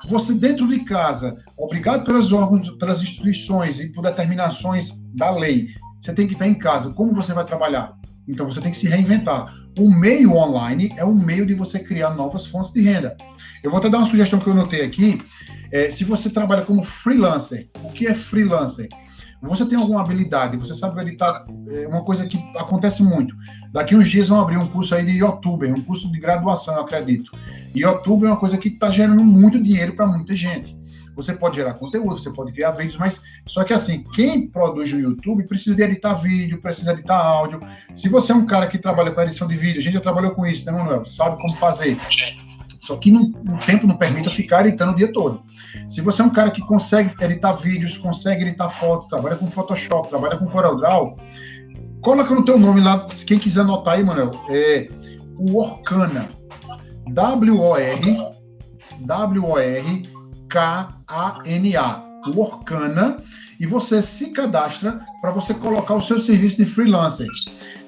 você dentro de casa, obrigado pelos órgãos, pelas instituições e por determinações da lei, você tem que estar em casa. Como você vai trabalhar? Então você tem que se reinventar. O meio online é um meio de você criar novas fontes de renda. Eu vou até dar uma sugestão que eu notei aqui. É, se você trabalha como freelancer, o que é freelancer? Você tem alguma habilidade, você sabe editar, é uma coisa que acontece muito. Daqui uns dias vão abrir um curso aí de youtuber, um curso de graduação, acredito. E YouTube é uma coisa que está gerando muito dinheiro para muita gente. Você pode gerar conteúdo, você pode criar vídeos, mas só que assim, quem produz no YouTube precisa de editar vídeo, precisa editar áudio. Se você é um cara que trabalha com edição de vídeo, a gente já trabalhou com isso, né, Manuel? Sabe como fazer. Só que não, o tempo não permite ficar editando o dia todo. Se você é um cara que consegue editar vídeos, consegue editar fotos, trabalha com Photoshop, trabalha com CorelDRAW, coloca no teu nome lá, quem quiser anotar aí, Manuel, é o Orkana. W-O-R W-O-R K-A-N-A, o Orkana, e você se cadastra para você colocar o seu serviço de freelancer.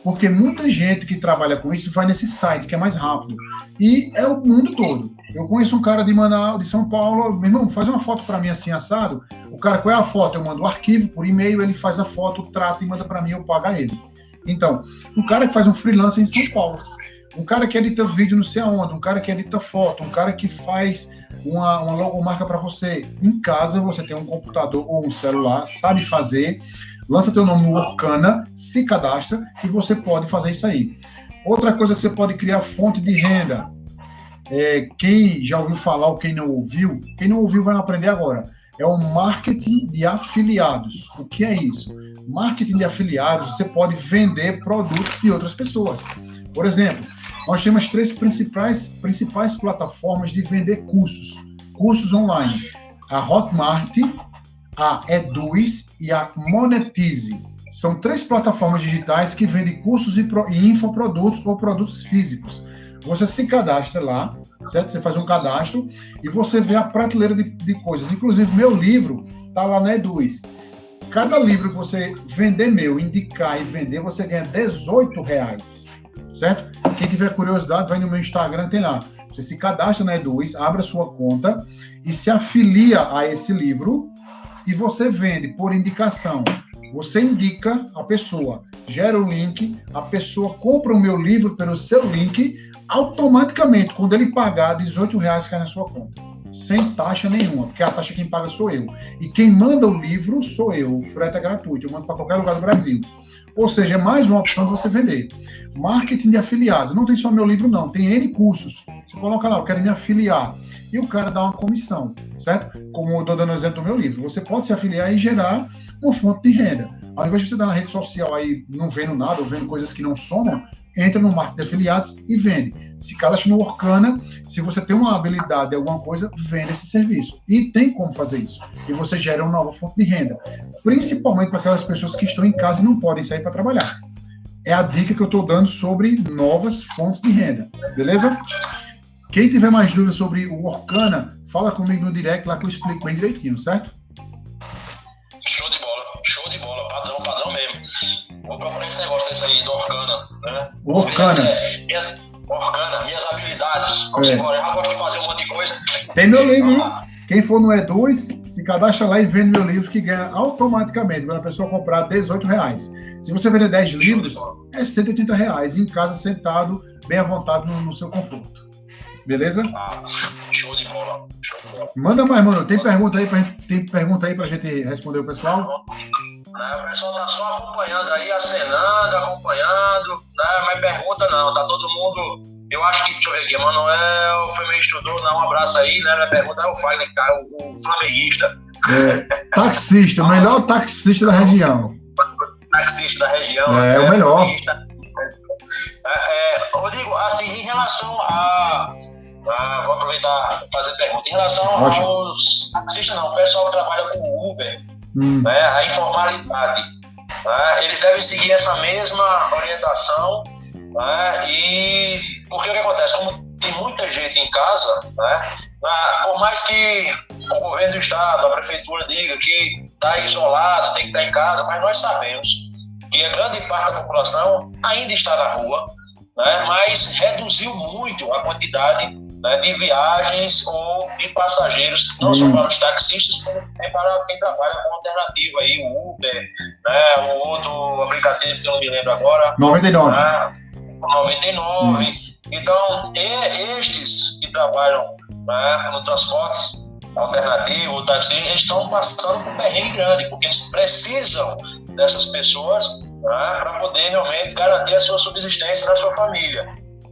Porque muita gente que trabalha com isso vai nesse site que é mais rápido. E é o mundo todo. Eu conheço um cara de Manaus, de São Paulo, meu irmão, faz uma foto para mim assim assado. O cara, qual é a foto? Eu mando o um arquivo por e-mail, ele faz a foto, trata e manda para mim, eu pago a ele. Então, um cara que faz um freelancer em São Paulo, um cara que edita vídeo não sei aonde, um cara que edita foto, um cara que faz uma, uma logomarca para você. Em casa, você tem um computador ou um celular, sabe fazer, lança teu nome no Orkana, se cadastra e você pode fazer isso aí. Outra coisa que você pode criar fonte de renda. É, quem já ouviu falar ou quem não ouviu, quem não ouviu vai aprender agora. É o marketing de afiliados. O que é isso? Marketing de afiliados, você pode vender produtos de outras pessoas. Por exemplo, nós temos três principais, principais plataformas de vender cursos, cursos online. A Hotmart, a Eduz e a Monetize. São três plataformas digitais que vendem cursos e, pro, e infoprodutos ou produtos físicos. Você se cadastra lá, certo? Você faz um cadastro e você vê a prateleira de, de coisas. Inclusive, meu livro está lá na Eduz. Cada livro que você vender meu, indicar e vender, você ganha 18 reais certo? Quem tiver curiosidade, vai no meu Instagram, tem lá. Você se cadastra na Eduz, abre a sua conta e se afilia a esse livro e você vende por indicação. Você indica a pessoa, gera o link, a pessoa compra o meu livro pelo seu link, automaticamente, quando ele pagar, 18 reais cai na sua conta. Sem taxa nenhuma, porque a taxa quem paga sou eu. E quem manda o livro sou eu. O frete é gratuito, eu mando para qualquer lugar do Brasil. Ou seja, é mais uma opção de você vender. Marketing de afiliado. Não tem só meu livro, não. Tem N cursos. Você coloca lá, eu quero me afiliar. E o cara dá uma comissão, certo? Como eu estou dando exemplo do meu livro. Você pode se afiliar e gerar uma fonte de renda. Ao invés de você estar na rede social aí não vendo nada, ou vendo coisas que não somam, entra no marketing de afiliados e vende. Se cadastra no Orkana, se você tem uma habilidade, alguma coisa, vende esse serviço. E tem como fazer isso. E você gera uma nova fonte de renda. Principalmente para aquelas pessoas que estão em casa e não podem sair para trabalhar. É a dica que eu estou dando sobre novas fontes de renda. Beleza? Quem tiver mais dúvidas sobre o Orkana, fala comigo no direct lá que eu explico bem direitinho, certo? Show de bola, show de bola, padrão, padrão mesmo. Vou procurar esse negócio desse aí, do Orkana, né? Orkana. É, minhas, Orkana, minhas habilidades. Vamos É. embora, eu já gosto de fazer um monte de coisa. Tem meu livro, hein? Quem for no E2, se cadastra lá e vende meu livro, que ganha automaticamente. Quando a pessoa comprar 18 reais. Se você vender 10 livros, é 180 reais em casa, sentado, bem à vontade, no, no seu conforto. Beleza? Ah, show de bola, show de bola. Manda mais, mano. Tem pergunta aí pra gente, tem pergunta aí pra gente responder o pessoal? Né, o pessoal tá só acompanhando aí, acenando, acompanhando, né? Mas pergunta não, tá todo mundo. Eu acho que, deixa eu ver aqui, Manuel foi meio estudou, dá um abraço aí, né? Minha pergunta é o Fagner, cara, o, o flamenguista, É, taxista, o melhor taxista da região. taxista da região. É, né, o melhor. É, é, Rodrigo, assim, em relação a. a- vou aproveitar e fazer pergunta. Em relação Ótimo. aos taxistas, não, o pessoal que trabalha com Uber, Hum, né, a informalidade. né, eles devem seguir essa mesma orientação. Né, e porque o que acontece? Como tem muita gente em casa, né, na- por mais que o governo do estado, a prefeitura diga que está isolado, tem que estar em casa, mas nós sabemos que a grande parte da população ainda está na rua, né, mas reduziu muito a quantidade né, de viagens ou de passageiros, não só Hum. para os taxistas, como também para quem trabalha com alternativa aí, o Uber, né, o outro aplicativo que eu não me lembro agora, 99. né, o 99. Isso. Então, e- estes que trabalham né, no transporte alternativo, o taxi, eles estão passando por um perrengue grande, porque eles precisam dessas pessoas né, para poder realmente garantir a sua subsistência da sua família.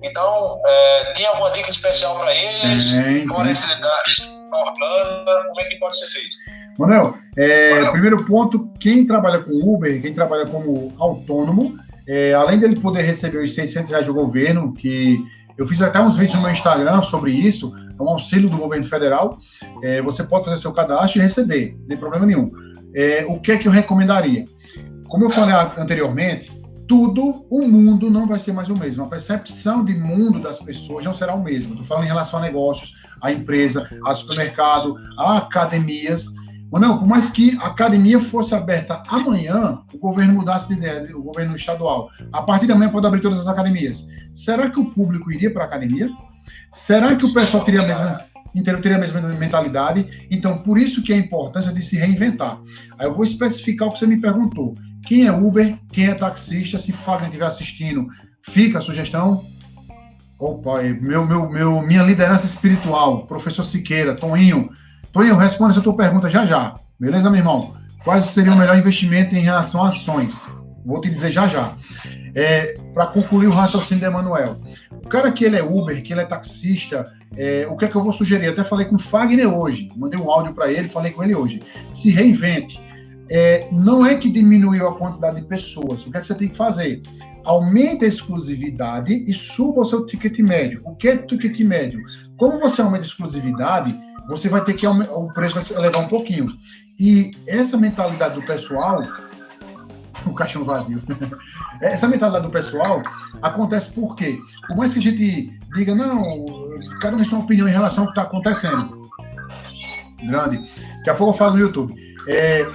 Então, é, tem alguma dica especial para eles? Tem, Fora tem. esse, da- organo, como é que pode ser feito? Manuel, é, primeiro ponto, quem trabalha com Uber, quem trabalha como autônomo, é, além dele poder receber os 600 reais do governo, que eu fiz até uns vídeos no meu Instagram sobre isso, é um auxílio do governo federal, é, você pode fazer seu cadastro e receber, não tem problema nenhum. É, o que é que eu recomendaria? Como eu falei anteriormente, tudo, o mundo não vai ser mais o mesmo. A percepção de mundo das pessoas não será o mesmo. Estou falando em relação a negócios, a empresa, a supermercado, a academias. Ou não, por mais que a academia fosse aberta amanhã, o governo mudasse de ideia, o governo estadual, a partir de amanhã pode abrir todas as academias. Será que o público iria para a academia? Será que o pessoal teria a mesma, inteiro teria a mesma mentalidade? Então, por isso que é a importância de se reinventar. Aí eu vou especificar o que você me perguntou. Quem é Uber? Quem é taxista? Se Fagner estiver assistindo, fica a sugestão. Opa, meu, meu, meu, minha liderança espiritual, professor Siqueira, Toninho. Toninho, responda essa tua pergunta já já. Beleza, meu irmão? Quais seriam o melhor investimento em relação a ações? Vou te dizer já já. É, Para concluir o raciocínio de Emanuel. O cara que ele é Uber, que ele é taxista, é, o que é que eu vou sugerir? Eu até falei com o Fagner hoje, mandei um áudio para ele, falei com ele hoje. Se reinvente. É, não é que diminuiu a quantidade de pessoas. O que é que você tem que fazer? Aumente a exclusividade e suba o seu ticket médio. O que é ticket médio? Como você aumenta a exclusividade, você vai ter que o preço vai se elevar um pouquinho. E essa mentalidade do pessoal, o caixão vazio. Essa mentalidade do pessoal acontece por quê? Por mais que a gente diga, não, cada um tem sua opinião em relação ao que está acontecendo. Grande. Daqui a pouco eu falo no YouTube. É,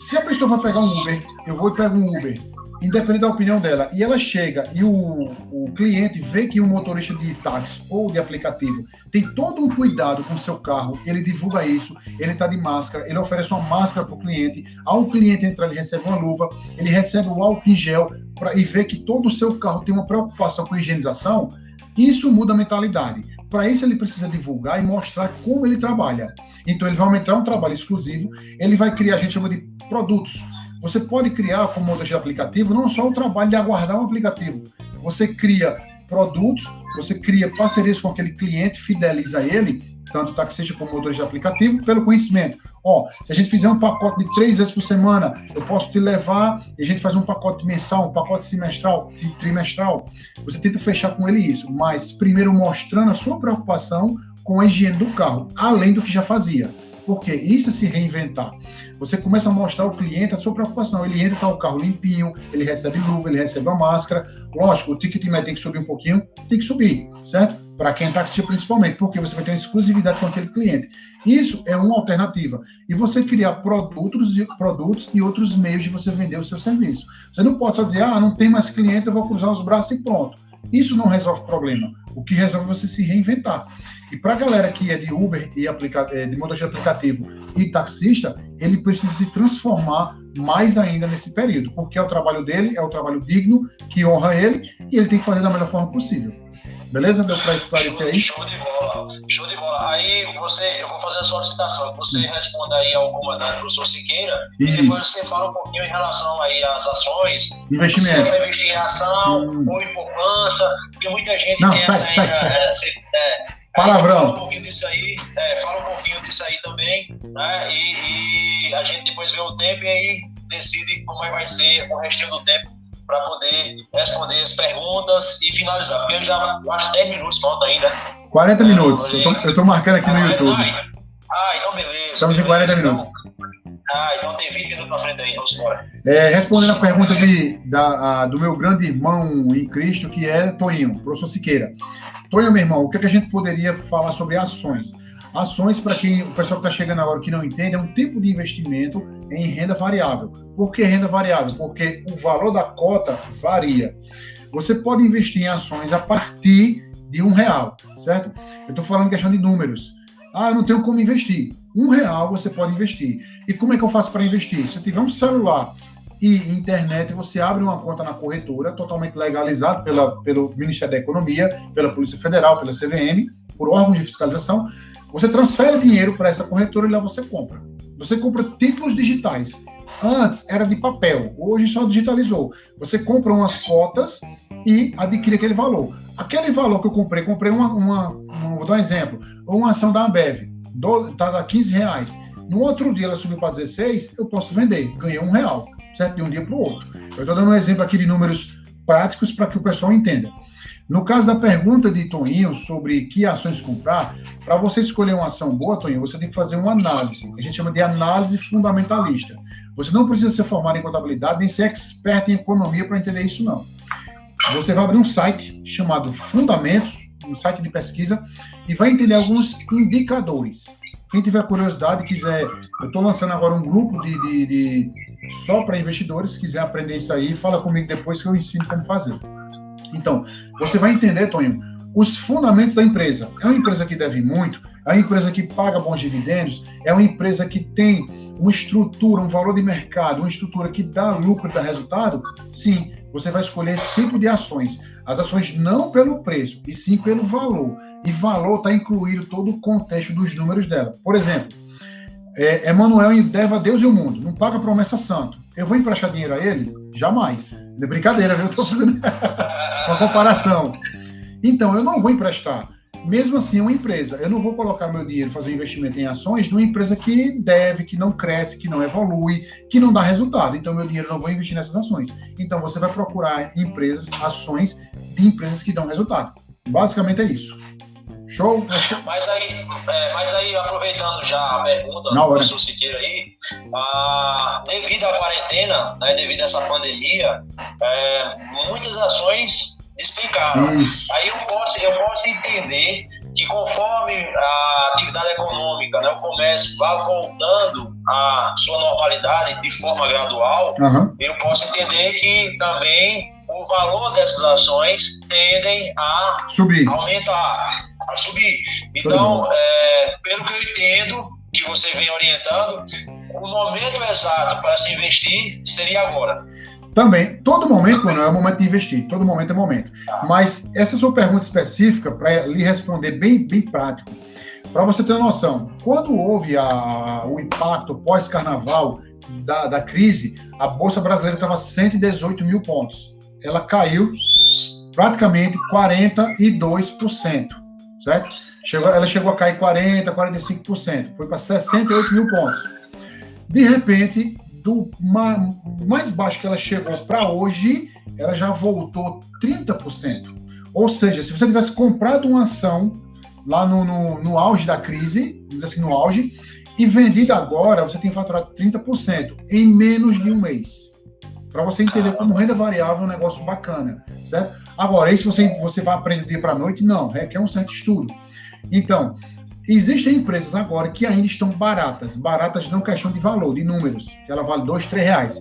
se a pessoa vai pegar um Uber, eu vou e pego um Uber, independente da opinião dela, e ela chega e o, o cliente vê que um motorista de táxi ou de aplicativo tem todo um cuidado com o seu carro, ele divulga isso, ele está de máscara, ele oferece uma máscara para o cliente, ao cliente entrar, ele recebe uma luva, ele recebe o álcool em gel pra, e vê que todo o seu carro tem uma preocupação com higienização, isso muda a mentalidade. Para isso, ele precisa divulgar e mostrar como ele trabalha. Então, ele vai aumentar um trabalho exclusivo, ele vai criar, a gente chama de produtos. Você pode criar, como motorista de aplicativo, não só o trabalho de aguardar um aplicativo. Você cria produtos, você cria parcerias com aquele cliente, fideliza ele, tanto taxista como motorista de aplicativo, pelo conhecimento. Ó, se a gente fizer um pacote de três vezes por semana, eu posso te levar e a gente faz um pacote mensal, um pacote semestral, tri- trimestral. Você tenta fechar com ele isso, mas primeiro mostrando a sua preocupação com a higiene do carro, além do que já fazia. Porque isso é se reinventar. Você começa a mostrar ao cliente a sua preocupação. Ele entra, tá o carro limpinho, ele recebe luva, ele recebe a máscara. Lógico, o ticket médio tem que subir um pouquinho, tem que subir, certo? para quem está assistindo principalmente, porque você vai ter exclusividade com aquele cliente. Isso é uma alternativa. E você criar produtos, produtos e outros meios de você vender o seu serviço. Você não pode só dizer, ah, não tem mais cliente, eu vou cruzar os braços e pronto. Isso não resolve o problema. O que resolve é você se reinventar. E para a galera que é de Uber e aplica é, de motorista aplicativo e taxista, ele precisa se transformar mais ainda nesse período, porque é o trabalho dele, é o trabalho digno, que honra ele, e ele tem que fazer da melhor forma possível. Beleza? Deu para esclarecer aí? Show de bola. Show de bola. Aí você, eu vou fazer a solicitação. Você hum. responda aí ao comandante professor Siqueira Isso. e depois você fala um pouquinho em relação aí às ações. Investimento. Se investir em ação hum. ou em poupança, porque muita gente Não, tem sai, essa, sai, sai. essa é, Palavrão. Fala um pouquinho disso aí, é, fala um pouquinho disso aí também, né? E, e, a gente depois vê o tempo e aí decide como é vai ser o restinho do tempo para poder responder as perguntas e finalizar. Porque eu já eu acho 10 minutos falta ainda. 40 minutos. Eu estou marcando aqui no YouTube. Ah, então beleza. Estamos em 40 minutos. Ah, então tem 20 minutos na frente aí, vamos embora. É, respondendo a pergunta de, da, a, do meu grande irmão em Cristo, que é Toinho, professor Siqueira. Toinho, meu irmão, o que, é que a gente poderia falar sobre ações? Ações, para quem o pessoal que está chegando agora que não entende, é um tipo de investimento em renda variável. Por que renda variável? Porque o valor da cota varia. Você pode investir em ações a partir de um real, certo? Eu estou falando questão de números. Ah, eu não tenho como investir. Um real você pode investir. E como é que eu faço para investir? Se eu tiver um celular e internet, você abre uma conta na corretora, totalmente legalizado pela, pelo Ministério da Economia, pela Polícia Federal, pela CVM, por órgãos de fiscalização. Você transfere dinheiro para essa corretora e lá você compra. Você compra títulos digitais. Antes era de papel, hoje só digitalizou. Você compra umas cotas e adquire aquele valor. Aquele valor que eu comprei, comprei uma, uma, uma vou dar um exemplo, uma ação da Ambev, está a 15 reais. No outro dia ela subiu para 16, eu posso vender, ganhei um real, certo? De um dia para o outro. Eu estou dando um exemplo aqui de números práticos para que o pessoal entenda. No caso da pergunta de Toninho sobre que ações comprar, para você escolher uma ação boa, Toninho, você tem que fazer uma análise. A gente chama de análise fundamentalista. Você não precisa ser formado em contabilidade nem ser expert em economia para entender isso, não. Você vai abrir um site chamado Fundamentos, um site de pesquisa, e vai entender alguns indicadores. Quem tiver curiosidade, quiser, eu estou lançando agora um grupo de, de, de só para investidores, quiser aprender isso aí, fala comigo depois que eu ensino como fazer. Então, você vai entender, Tonho, os fundamentos da empresa. É uma empresa que deve muito, é uma empresa que paga bons dividendos, é uma empresa que tem uma estrutura, um valor de mercado, uma estrutura que dá lucro dá resultado? Sim, você vai escolher esse tipo de ações. As ações não pelo preço, e sim pelo valor. E valor está incluído todo o contexto dos números dela. Por exemplo, é, Emmanuel deve a Deus e o mundo, não paga promessa santo. Eu vou emprestar dinheiro a ele? Jamais. É brincadeira, viu? Estou fazendo uma comparação. Então, eu não vou emprestar. Mesmo assim, é uma empresa. Eu não vou colocar meu dinheiro, fazer um investimento em ações numa empresa que deve, que não cresce, que não evolui, que não dá resultado. Então, meu dinheiro não vou investir nessas ações. Então, você vai procurar empresas, ações de empresas que dão resultado. Basicamente é isso. Show? Mas aí, é, mas aí aproveitando já a pergunta do professor Siqueira aí, a, devido à quarentena, né, devido a essa pandemia, é, muitas ações despencaram. Isso. Aí eu posso, eu posso entender que conforme a atividade econômica, né, o comércio vá voltando à sua normalidade de forma gradual, uhum. eu posso entender que também o valor dessas ações tendem a subir. aumentar a subir. Então, é, pelo que eu entendo, que você vem orientando, o momento exato para se investir seria agora. Também, todo momento não é o momento de investir, todo momento é momento. Tá. Mas essa sua pergunta específica, para lhe responder bem, bem prático, para você ter uma noção, quando houve a, o impacto pós-carnaval da, da crise, a Bolsa Brasileira estava 118 mil pontos. Ela caiu praticamente 42% certo? Chegou, ela chegou a cair 40%, 45%, foi para 68 mil pontos. De repente, do mais baixo que ela chegou para hoje, ela já voltou 30%. Ou seja, se você tivesse comprado uma ação lá no, no, no auge da crise, vamos assim, no auge, e vendido agora, você tem faturado 30% em menos de um mês. para você entender como renda variável é um negócio bacana, certo? Agora, isso você, você vai aprender para noite? Não, requer um certo estudo. Então, existem empresas agora que ainda estão baratas, baratas não questão de valor, de números, que ela vale dois, três reais.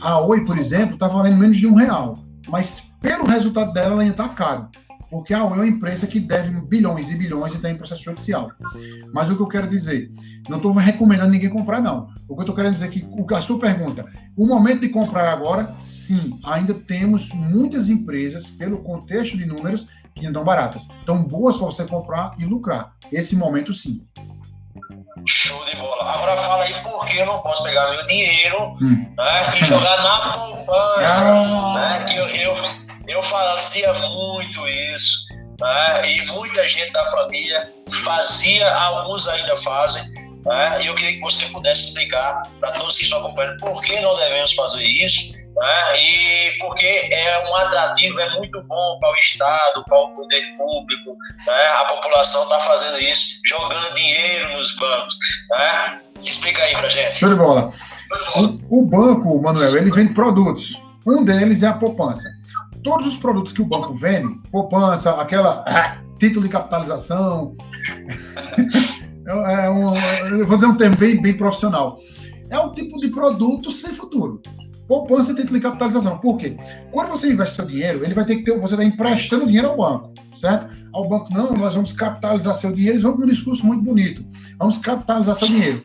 A Oi, por exemplo, está valendo menos de um real, mas pelo resultado dela, ela ainda está caro porque a Oi é uma empresa que deve bilhões e bilhões e está em processo judicial. Mas o que eu quero dizer, não estou recomendando ninguém comprar, não. O que eu estou querendo dizer é que a sua pergunta, o momento de comprar agora, sim, ainda temos muitas empresas, pelo contexto de números, que ainda estão baratas. Estão boas para você comprar e lucrar. Esse momento, sim. Show de bola. Agora fala aí por que eu não posso pegar meu dinheiro hum. né, e jogar na poupança. Ah. Né, eu eu fazia muito isso, né? e muita gente da família fazia, alguns ainda fazem. Né? E eu queria que você pudesse explicar para todos que estão acompanhando por que não devemos fazer isso. Né? E porque é um atrativo, é muito bom para o Estado, para o poder público, né? a população está fazendo isso, jogando dinheiro nos bancos. Né? Explica aí para gente. Show de bola. O, o banco, Manuel, ele vende produtos. Um deles é a poupança todos os produtos que o banco vende, poupança, aquela ah, título de capitalização, é um, eu vou dizer um termo bem, bem profissional, é um tipo de produto sem futuro. Poupança e título de capitalização. Por quê? Quando você investe seu dinheiro, ele vai ter que ter, você está emprestando dinheiro ao banco, certo? Ao banco, não, nós vamos capitalizar seu dinheiro, eles vão com um discurso muito bonito. Vamos capitalizar seu dinheiro.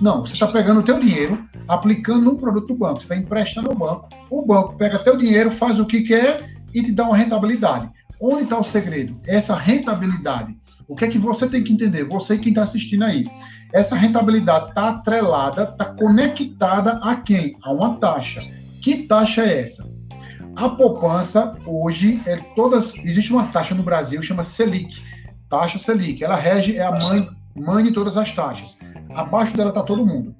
Não, você está pegando o teu dinheiro, aplicando no produto do banco, você está emprestando ao banco, o banco pega teu dinheiro, faz o que quer e te dá uma rentabilidade. Onde está o segredo? Essa rentabilidade. O que é que você tem que entender? Você quem está assistindo aí. Essa rentabilidade está atrelada, está conectada a quem? A uma taxa. Que taxa é essa? A poupança hoje é todas. Existe uma taxa no Brasil chama Selic. Taxa Selic. Ela rege, é a mãe, mãe de todas as taxas. Abaixo dela está todo mundo.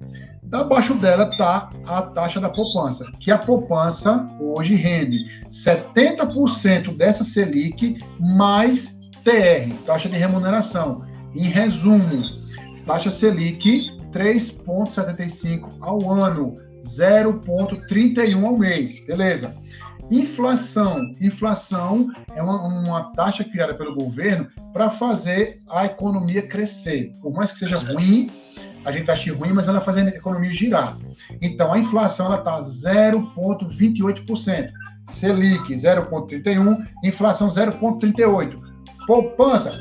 Abaixo dela está a taxa da poupança, que a poupança hoje rende 70% dessa Selic mais TR, taxa de remuneração. Em resumo, taxa Selic 3,75 ao ano, 0,31 ao mês, beleza? Inflação. Inflação é uma, uma taxa criada pelo governo para fazer a economia crescer. Por mais que seja ruim, a gente acha ruim, mas ela fazendo a economia girar. Então, a inflação está 0,28%. Selic 0,31%, inflação 0,38%. Poupança,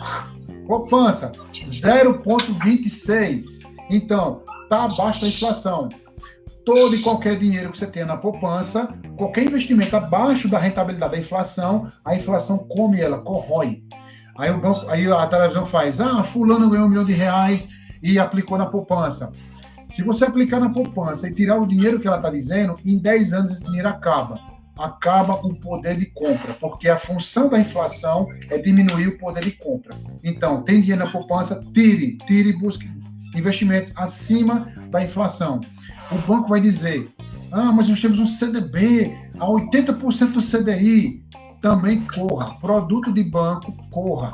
poupança 0,26%. Então, está abaixo da inflação. Todo e qualquer dinheiro que você tenha na poupança, qualquer investimento abaixo da rentabilidade da inflação, a inflação come ela, corrói. Aí, o banco, aí a televisão faz, ah, fulano ganhou um milhão de reais, e aplicou na poupança. Se você aplicar na poupança e tirar o dinheiro que ela está dizendo, em 10 anos esse dinheiro acaba. Acaba o poder de compra, porque a função da inflação é diminuir o poder de compra. Então, tem dinheiro na poupança, tire, tire e busque investimentos acima da inflação. O banco vai dizer: ah, mas nós temos um CDB a 80% do CDI. Também corra. Produto de banco, corra.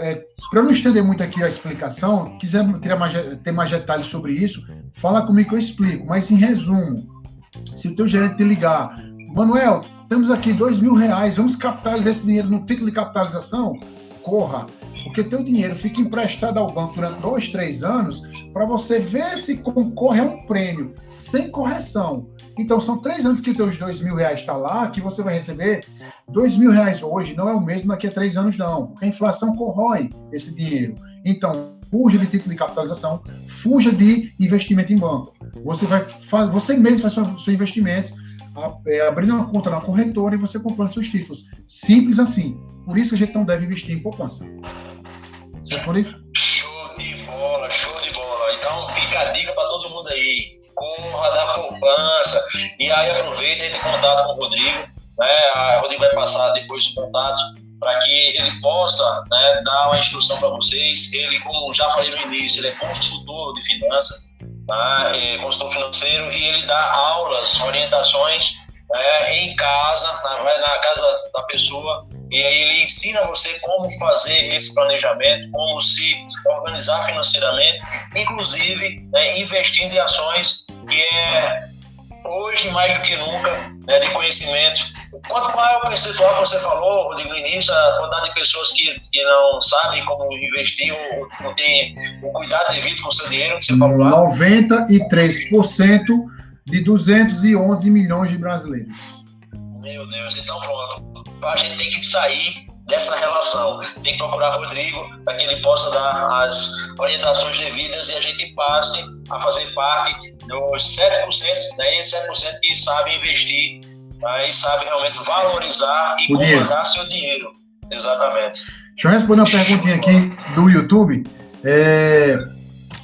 É, Para não estender muito aqui a explicação, quiser ter mais, ter mais detalhes sobre isso, fala comigo que eu explico. Mas em resumo, se o teu gerente te ligar, Manuel, temos aqui dois mil reais, vamos capitalizar esse dinheiro no título de capitalização? Corra, porque teu dinheiro fica emprestado ao banco durante dois, três anos para você ver se concorre a um prêmio sem correção. Então, são três anos que os teus dois mil reais está lá, que você vai receber dois mil reais hoje, não é o mesmo daqui a três anos, não. A inflação corrói esse dinheiro. Então, fuja de título de capitalização, fuja de investimento em banco. Você vai você mesmo faz seus investimentos, é, abrindo uma conta na corretora e você comprando seus títulos. Simples assim. Por isso a gente não deve investir em poupança. Respondi? Show de bola, show de bola. Então fica a dica para todo mundo aí corra da poupança. E aí aproveita entre em contato com o Rodrigo. Né? A Rodrigo vai passar depois os contatos para que ele possa né, dar uma instrução para vocês. Ele, como já falei no início, ele é consultor de finanças, tá? é consultor financeiro e ele dá aulas, orientações é, em casa, na, na casa da pessoa, e aí ele ensina você como fazer esse planejamento, como se organizar financeiramente, inclusive né, investindo em ações, que é hoje mais do que nunca, né, de conhecimento. Quanto qual é o percentual que você falou, Rodrigo, no início, a quantidade de pessoas que, que não sabem como investir ou não tem o cuidado devido com o seu dinheiro, que você falou lá? 93% de 211 milhões de brasileiros. Meu Deus, então pronto. A gente tem que sair dessa relação. Tem que procurar Rodrigo para que ele possa dar as orientações devidas e a gente passe a fazer parte dos 7%, daí 7% que sabe investir tá? e sabe realmente valorizar e comandar seu dinheiro. Exatamente. Deixa eu responder uma perguntinha aqui do YouTube. É,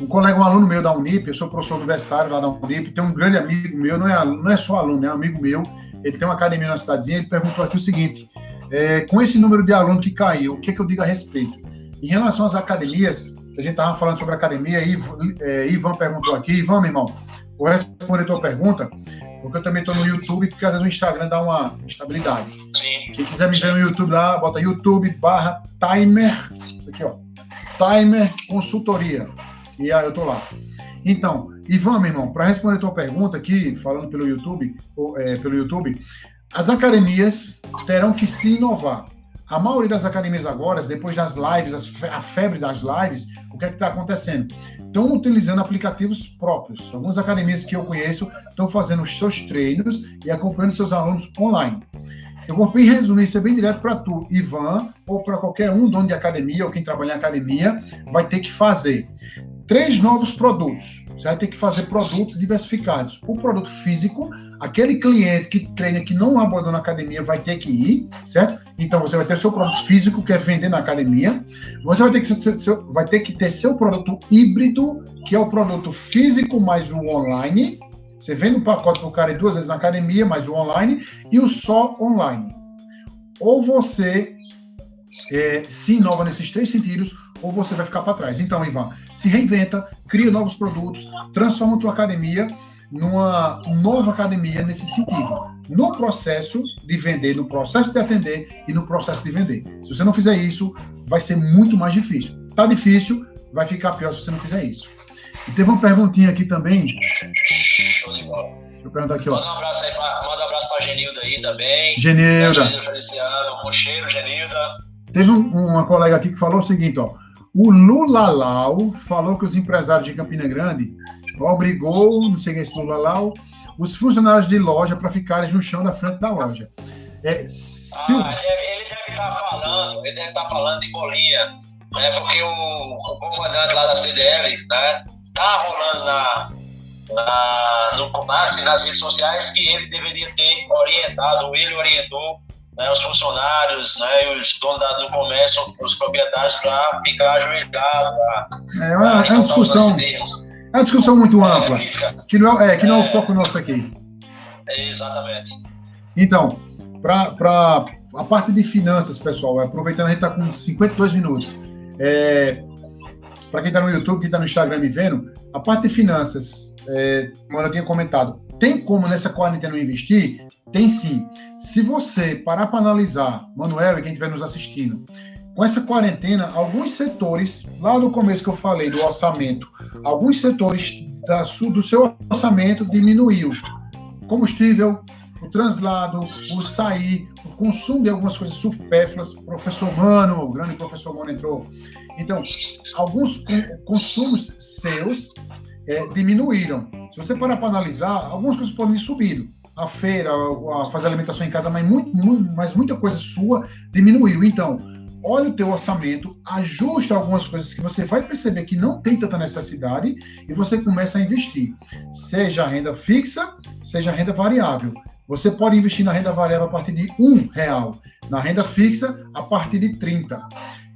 um colega, um aluno meu da Unip, eu sou professor universitário lá da Unip, tem um grande amigo meu, não é, não é só aluno, é um amigo meu, ele tem uma academia na cidadezinha, ele perguntou aqui o seguinte, é, com esse número de alunos que caiu, o que, é que eu digo a respeito? Em relação às academias, a gente estava falando sobre academia, é, Ivan perguntou aqui, Ivan, meu irmão, vou responder a tua pergunta, porque eu também estou no YouTube, porque às vezes o Instagram dá uma estabilidade. Sim. Quem quiser me ver no YouTube lá, bota YouTube barra timer, isso aqui ó, timer consultoria, e aí eu tô lá. Então, Ivan, meu irmão, para responder a tua pergunta aqui, falando pelo YouTube, ou, é, pelo YouTube, as academias terão que se inovar. A maioria das academias agora, depois das lives, a febre das lives, o que é que está acontecendo? Estão utilizando aplicativos próprios. Algumas academias que eu conheço estão fazendo os seus treinos e acompanhando seus alunos online. Eu vou resumir isso bem direto para tu, Ivan, ou para qualquer um dono de academia ou quem trabalha em academia, vai ter que fazer três novos produtos. Você vai ter que fazer produtos diversificados. O produto físico, aquele cliente que treina que não abandona a academia vai ter que ir, certo? Então você vai ter seu produto físico que é vender na academia. Você vai ter que, vai ter, que ter seu produto híbrido, que é o produto físico mais o online. Você vende um pacote para o cara duas vezes na academia, mais o online, e o só online. Ou você é, se inova nesses três sentidos, ou você vai ficar para trás. Então, Ivan, se reinventa, cria novos produtos, transforma a tua academia numa nova academia nesse sentido. No processo de vender, no processo de atender e no processo de vender. Se você não fizer isso, vai ser muito mais difícil. Tá difícil, vai ficar pior se você não fizer isso. E teve uma perguntinha aqui também. Show de bola. Deixa eu perguntar aqui, ó. Manda um abraço aí pra, manda um abraço pra Genilda aí também. Genilda. Genilda Feliciano, um cheiro, Genilda. Teve um, uma colega aqui que falou o seguinte, ó. O Lulalau falou que os empresários de Campina Grande obrigou, não sei quem é esse Lulalau, os funcionários de loja para ficarem no chão da frente da loja. É, se... ah, ele deve estar tá falando, ele deve estar tá falando de bolinha, né? Porque o, o comandante lá da CDL, né? Tá rolando na, na, no, assim, nas redes sociais que ele deveria ter orientado, ele orientou né, os funcionários, né, os donos do comércio, os proprietários, para ficar ajoelhado. é uma, é uma discussão. É uma discussão muito é, ampla. É, que não é, é, que não é o é. foco nosso aqui. exatamente. Então, para a parte de finanças, pessoal, aproveitando, a gente está com 52 minutos. É, para quem está no YouTube, quem está no Instagram me vendo, a parte de finanças, é, como eu tinha comentado, tem como nessa quarentena investir? Tem sim. Se você parar para analisar, Manuel e quem estiver nos assistindo, com essa quarentena, alguns setores, lá no começo que eu falei do orçamento, alguns setores da, do seu orçamento diminuiu. Combustível, o translado, o sair, o consumo de algumas coisas supérfluas. Professor Mano, o grande professor Mano entrou. Então, alguns consumos seus é, diminuíram. Se você parar para analisar, algumas coisas podem subido. A feira, a fazer alimentação em casa, mas, muito, muito, mas muita coisa sua diminuiu. Então, olha o teu orçamento, ajusta algumas coisas que você vai perceber que não tem tanta necessidade e você começa a investir. Seja renda fixa, seja renda variável. Você pode investir na renda variável a partir de um real, na renda fixa a partir de 30.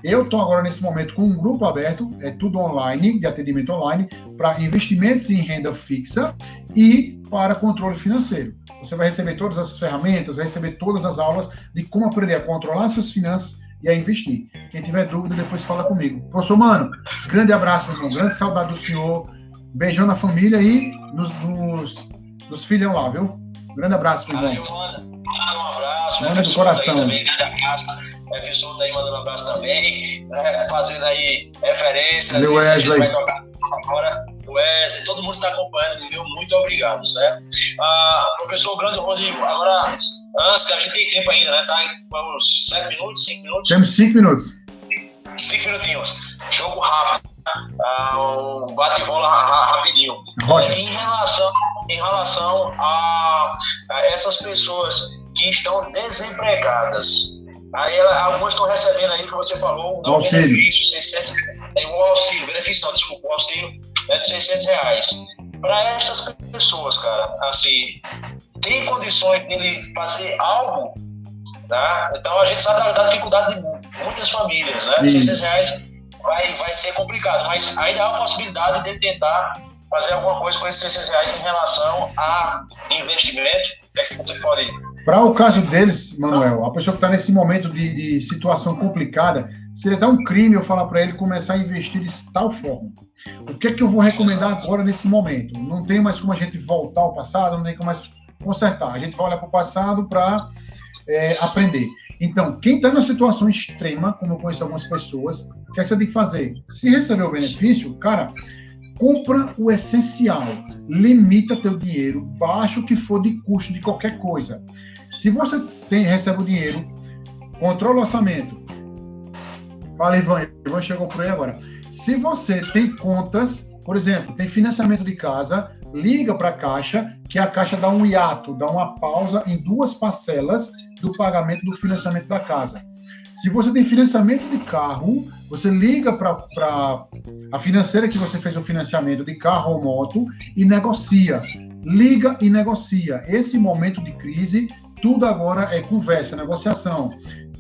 Eu estou agora nesse momento com um grupo aberto, é tudo online, de atendimento online, para investimentos em renda fixa e para controle financeiro. Você vai receber todas as ferramentas, vai receber todas as aulas de como aprender a controlar suas finanças e a investir. Quem tiver dúvida, depois fala comigo. Professor Mano, grande abraço, meu irmão. Grande saudade do senhor. Beijão na família e nos, nos, nos filham lá, viu? Grande abraço, meu irmão. Valeu, mano. Um abraço. Manda do coração. Também, grande abraço. F Souza aí mandando um abraço também, né, fazendo aí referências. Valeu, Wesley. vai tocar agora, Wesley, todo mundo está acompanhando, meu muito obrigado, certo? Ah, professor Grande Rodrigo, agora, antes que a gente tem tempo ainda, né? Tá uns sete minutos, cinco minutos? Temos cinco minutos. Cinco minutinhos. Jogo rápido. Ah, um bate-bola rapidinho. Roger. Em relação, em relação a, a essas pessoas que estão desempregadas, Aí algumas estão recebendo aí, que você falou, um benefício, 600, é, o auxílio, benefício não, desculpa, o auxílio é de 600 reais. Para estas pessoas, cara, assim, tem condições dele fazer algo, tá? Então a gente sabe da, dificuldade de muitas famílias, né? Isso. 600 reais vai, vai ser complicado, mas ainda há a possibilidade de tentar fazer alguma coisa com esses 600 reais em relação a investimento. O é que você pode para o caso deles, Manuel, a pessoa que está nesse momento de, de, situação complicada, seria até um crime eu falar para ele começar a investir de tal forma. O que é que eu vou recomendar agora nesse momento? Não tem mais como a gente voltar ao passado, não tem como mais consertar. A gente vai olhar para o passado para é, aprender. Então, quem está numa situação extrema, como eu conheço algumas pessoas, o que é que você tem que fazer? Se receber o benefício, cara, compra o essencial, limita teu dinheiro, baixa o que for de custo de qualquer coisa. Se você tem, recebe o dinheiro, controla o orçamento. Fala, Ivan. Ivan chegou por aí agora. Se você tem contas, por exemplo, tem financiamento de casa, liga para a Caixa, que a Caixa dá um hiato, dá uma pausa em duas parcelas do pagamento do financiamento da casa. Se você tem financiamento de carro, você liga para a financeira que você fez o financiamento de carro ou moto e negocia. Liga e negocia. Esse momento de crise tudo agora é conversa, negociação.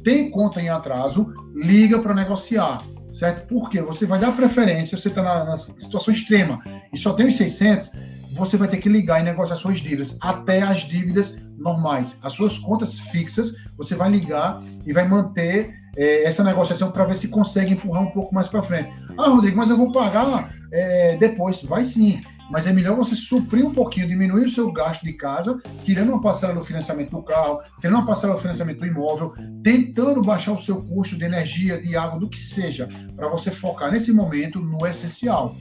Tem conta em atraso, liga para negociar, certo? Porque você vai dar preferência, você está na, na, situação extrema e só tem os 600, você vai ter que ligar e negociar suas dívidas, até as dívidas normais. As suas contas fixas, você vai ligar e vai manter é, essa negociação para ver se consegue empurrar um pouco mais para frente. Ah, Rodrigo, mas eu vou pagar é, depois. Vai sim mas é melhor você suprir um pouquinho, diminuir o seu gasto de casa, tirando uma parcela do financiamento do carro, tirando uma parcela do financiamento do imóvel, tentando baixar o seu custo de energia, de água, do que seja, para você focar nesse momento no essencial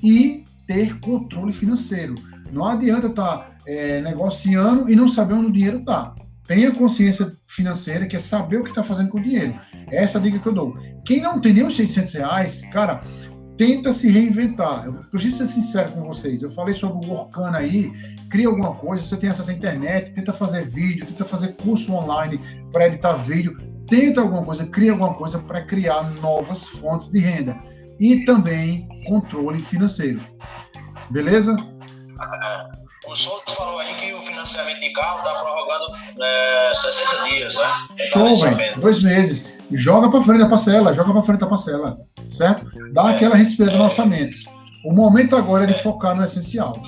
e ter controle financeiro. Não adianta estar tá, é, negociando e não saber onde o dinheiro está. Tenha consciência financeira, que é saber o que está fazendo com o dinheiro. Essa é a dica que eu dou. Quem não tem nem os 600 reais, cara, tenta se reinventar. Eu preciso ser sincero com vocês. Eu falei sobre o Orkana aí, cria alguma coisa, você tem acesso à internet, tenta fazer vídeo, tenta fazer curso online para editar vídeo, tenta alguma coisa, cria alguma coisa para criar novas fontes de renda e também controle financeiro. Beleza? O Souto falou aí que o financiamento de carro está prorrogando é, 60 dias, né? Show, velho. Dois meses. Joga para frente da parcela, joga para frente da parcela certo? Dá aquela respirada no orçamento. O momento agora é de focar no essencial.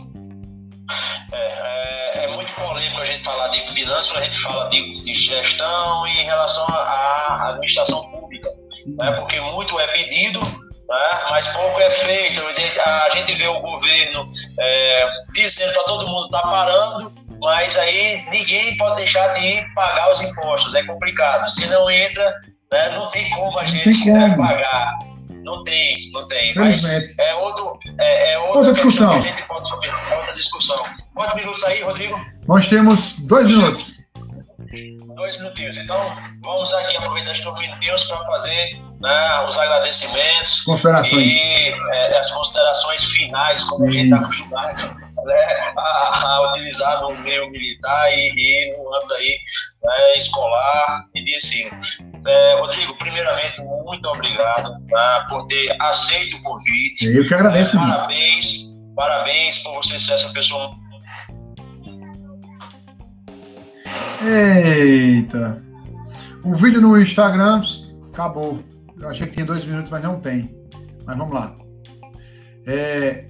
É, é, é muito polêmico a gente falar de finanças, a gente fala de, de gestão e em relação à administração pública, né? porque muito é pedido, né? mas pouco é feito. A gente vê o governo é, dizendo para todo mundo tá parando, mas aí ninguém pode deixar de pagar os impostos. É complicado. Se não entra, né, não tem como a gente né, pagar. Não tem, não tem. Mas é, outro, é, é outra, outra discussão. a gente pode subir, é outra discussão. Quantos minutos aí, Rodrigo? Nós temos dois minutos. Dois minutinhos. Então, vamos aqui aproveitar estes dois minutinhos para fazer né, os agradecimentos considerações. e é, as considerações finais, como Isso. a gente está acostumado né, a, a, utilizar no meio militar e, e no âmbito aí, né, escolar e de ensino. É, Rodrigo, primeiramente, muito obrigado tá, por ter aceito o convite. Eu que agradeço. É, parabéns, parabéns por você ser essa pessoa. Eita! O vídeo no Instagram acabou. Eu achei que tinha dois minutos, mas não tem. Mas vamos lá. É,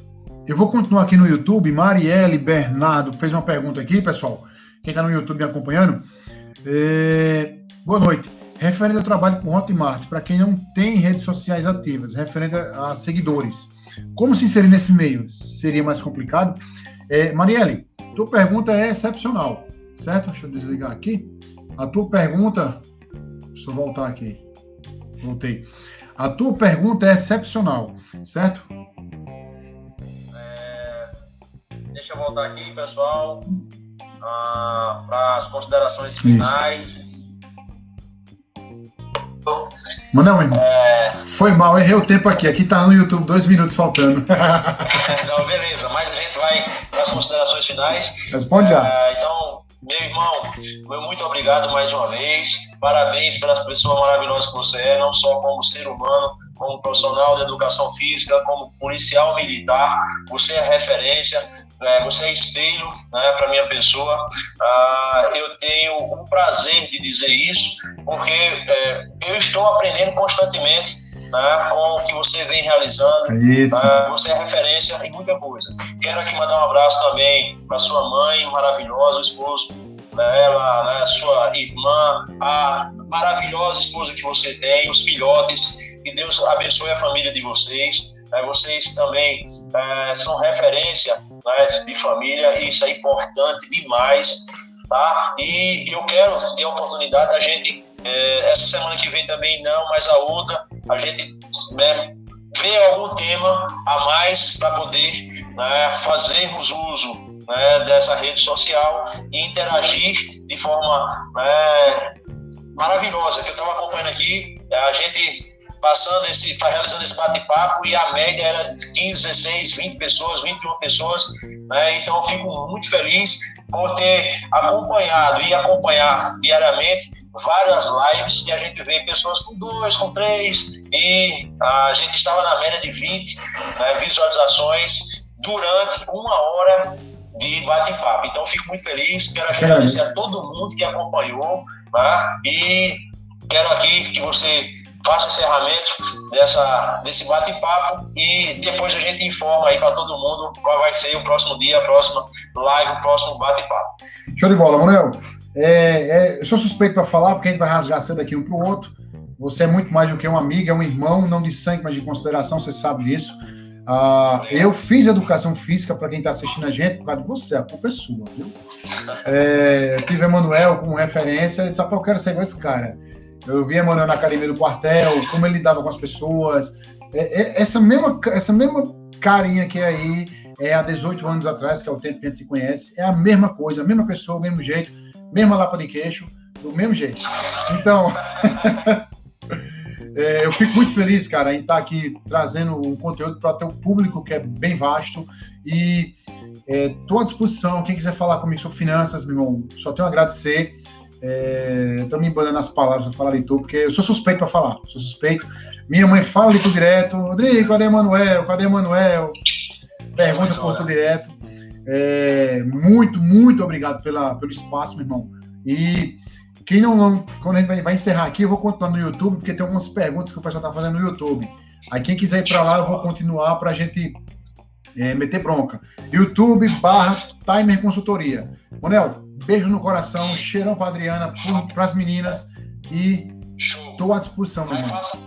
eu vou continuar aqui no YouTube. Marielle Bernardo fez uma pergunta aqui, pessoal. Quem está no YouTube me acompanhando. É, boa noite. Referente ao trabalho com Hotmart, para quem não tem redes sociais ativas, referente a, a seguidores, como se inserir nesse meio? Seria mais complicado? É, Marielle, tua pergunta é excepcional, certo? Deixa eu desligar aqui. A tua pergunta. Deixa eu voltar aqui. Voltei. A tua pergunta é excepcional, certo? deixa eu voltar aqui, pessoal, ah, para as considerações finais. Meu irmão. É... Foi mal, errei o tempo aqui. Aqui tá no YouTube, dois minutos faltando. Não, beleza, mas a gente vai para as considerações finais. Responde já. É, então, meu irmão, meu muito obrigado mais uma vez. Parabéns pelas pessoas maravilhosas que você é, não só como ser humano, como profissional de educação física, como policial militar. Você é referência, é, você é espelho né, para minha pessoa. Ah, eu tenho o prazer de dizer isso, porque é, eu estou aprendendo constantemente né, com o que você vem realizando. Isso. Uh, você é referência em muita coisa. Quero aqui mandar um abraço também para sua mãe maravilhosa, o esposo dela, né, sua irmã, a maravilhosa esposa que você tem, os filhotes. Que Deus abençoe a família de vocês. É, vocês também é, são referência né, de família, isso é importante demais. Tá? E eu quero ter a oportunidade da gente, é, essa semana que vem também não, mas a outra, a gente né, ver algum tema a mais para poder né, fazermos uso né, dessa rede social e interagir de forma né, maravilhosa. Que eu estava acompanhando aqui, a gente passando esse, tá realizando esse bate-papo e a média era de 15, 16, 20 pessoas, 21 pessoas, né? Então fico muito feliz por ter acompanhado e acompanhar diariamente várias lives e a gente vê pessoas com dois, com três e a gente estava na média de 20 né, visualizações durante uma hora de bate-papo. Então fico muito feliz, quero agradecer a todo mundo que acompanhou tá? e quero aqui que você faça o encerramento dessa, desse bate-papo e depois a gente informa aí para todo mundo qual vai ser o próximo dia, a próxima live, o próximo bate-papo. Show de bola, Manuel. É, é, eu sou suspeito para falar, porque a gente vai rasgar cedo aqui um para o outro. Você é muito mais do que um amigo, é um irmão, não de sangue, mas de consideração, você sabe disso. Ah, eu fiz educação física para quem está assistindo a gente por causa de você, a culpa é sua, viu? É, tive Emanuel como referência, e disse, eu quero ser igual esse cara. Eu vi Emanuel na academia do quartel, como ele lidava com as pessoas. É, é, essa, mesma, essa mesma carinha que é aí, é há 18 anos atrás, que é o tempo que a gente se conhece, é a mesma coisa, a mesma pessoa, o mesmo jeito, mesma lapa de queixo, do mesmo jeito. Então, é, eu fico muito feliz, cara, em estar aqui trazendo um conteúdo para o teu público, que é bem vasto, e estou é, à disposição. Quem quiser falar comigo sobre finanças, meu irmão, só tenho a agradecer. Estou é, me embandando nas palavras para falar leitor, porque eu sou suspeito para falar, sou suspeito. Minha mãe fala leitor direto, Rodrigo, cadê Emanuel? Cadê Emanuel? Pergunta por tu direto. É, muito, muito obrigado pela, pelo espaço, meu irmão. E quem não, não quando a gente vai, vai, encerrar aqui, eu vou continuar no YouTube, porque tem algumas perguntas que o pessoal está fazendo no YouTube. Aí quem quiser ir para lá, eu vou continuar para a gente é, meter bronca. YouTube barra Timer Consultoria. Manel, beijo no coração, cheirão para Adriana, para as meninas e estou à disposição, meu irmão. Faça,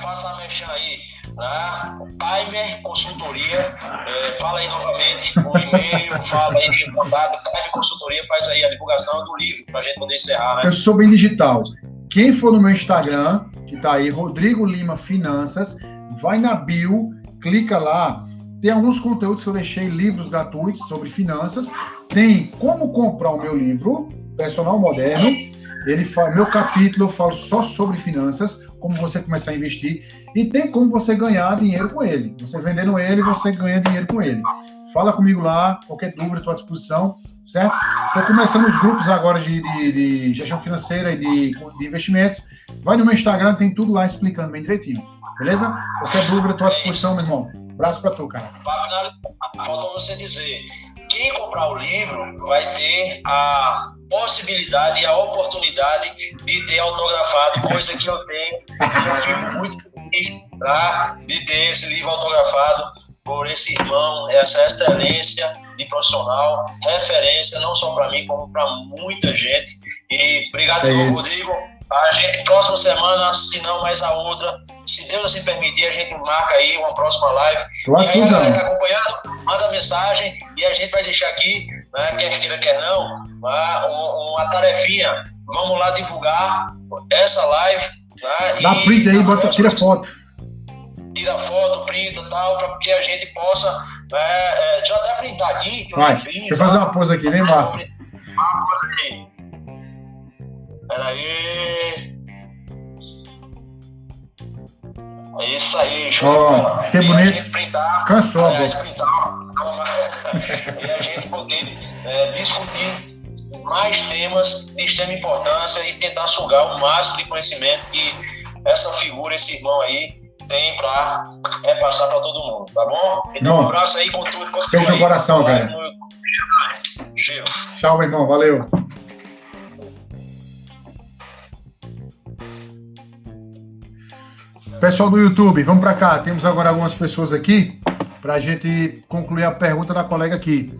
faça a mexer aí, né? Timer Consultoria, é, fala aí novamente o e-mail, fala aí o contato, Timer Consultoria faz aí a divulgação do livro para a gente poder encerrar, né? Eu sou bem digital. Quem for no meu Instagram, que está aí, Rodrigo Lima Finanças, vai na bio, clica lá, tem alguns conteúdos que eu deixei, livros gratuitos sobre finanças. Tem como comprar o meu livro, Personal Moderno. Ele fala, meu capítulo eu falo só sobre finanças, como você começar a investir. E tem como você ganhar dinheiro com ele. Você vendendo ele, você ganha dinheiro com ele. Fala comigo lá, qualquer dúvida, estou à disposição, certo? Estou começando os grupos agora de, de, de gestão financeira e de, de, investimentos. Vai no meu Instagram, tem tudo lá explicando bem direitinho. Beleza? Qualquer dúvida, estou à disposição, meu irmão. Abraço para tu, cara. Faltou você dizer. Quem comprar o livro vai ter a possibilidade e a oportunidade de ter autografado, coisa que eu tenho. Eu fico muito feliz tá? de ter esse livro autografado por esse irmão, essa excelência de profissional, referência não só para mim, como para muita gente. E obrigado, é Rodrigo. A gente, próxima semana, se não mais a outra, se Deus assim permitir, a gente marca aí uma próxima live. Claro, e aí, galera que tá acompanhando, manda mensagem e a gente vai deixar aqui, né, quer queira, quer não, uma, uma tarefinha. Vamos lá divulgar essa live. Né, Dá print aí, bota, tira foto. Tira foto, printa e tal, para que a gente possa É, é, deixa eu até printar aqui. Que Vai, fiz, deixa eu fazer uma pose aqui, bem massa. Uma pose aqui. Peraí. É isso aí, show oh, Que bonito. Printar, Cansou, é, printar, e a gente poder é, discutir mais temas de extrema importância e tentar sugar o máximo de conhecimento que essa figura, esse irmão aí, tem para repassar para todo mundo, tá bom? Então, um abraço aí com tudo. Beijo no coração, cara. Tchau, meu irmão. Valeu. Pessoal do YouTube, vamos para cá. Temos agora algumas pessoas aqui para a gente concluir a pergunta da colega aqui.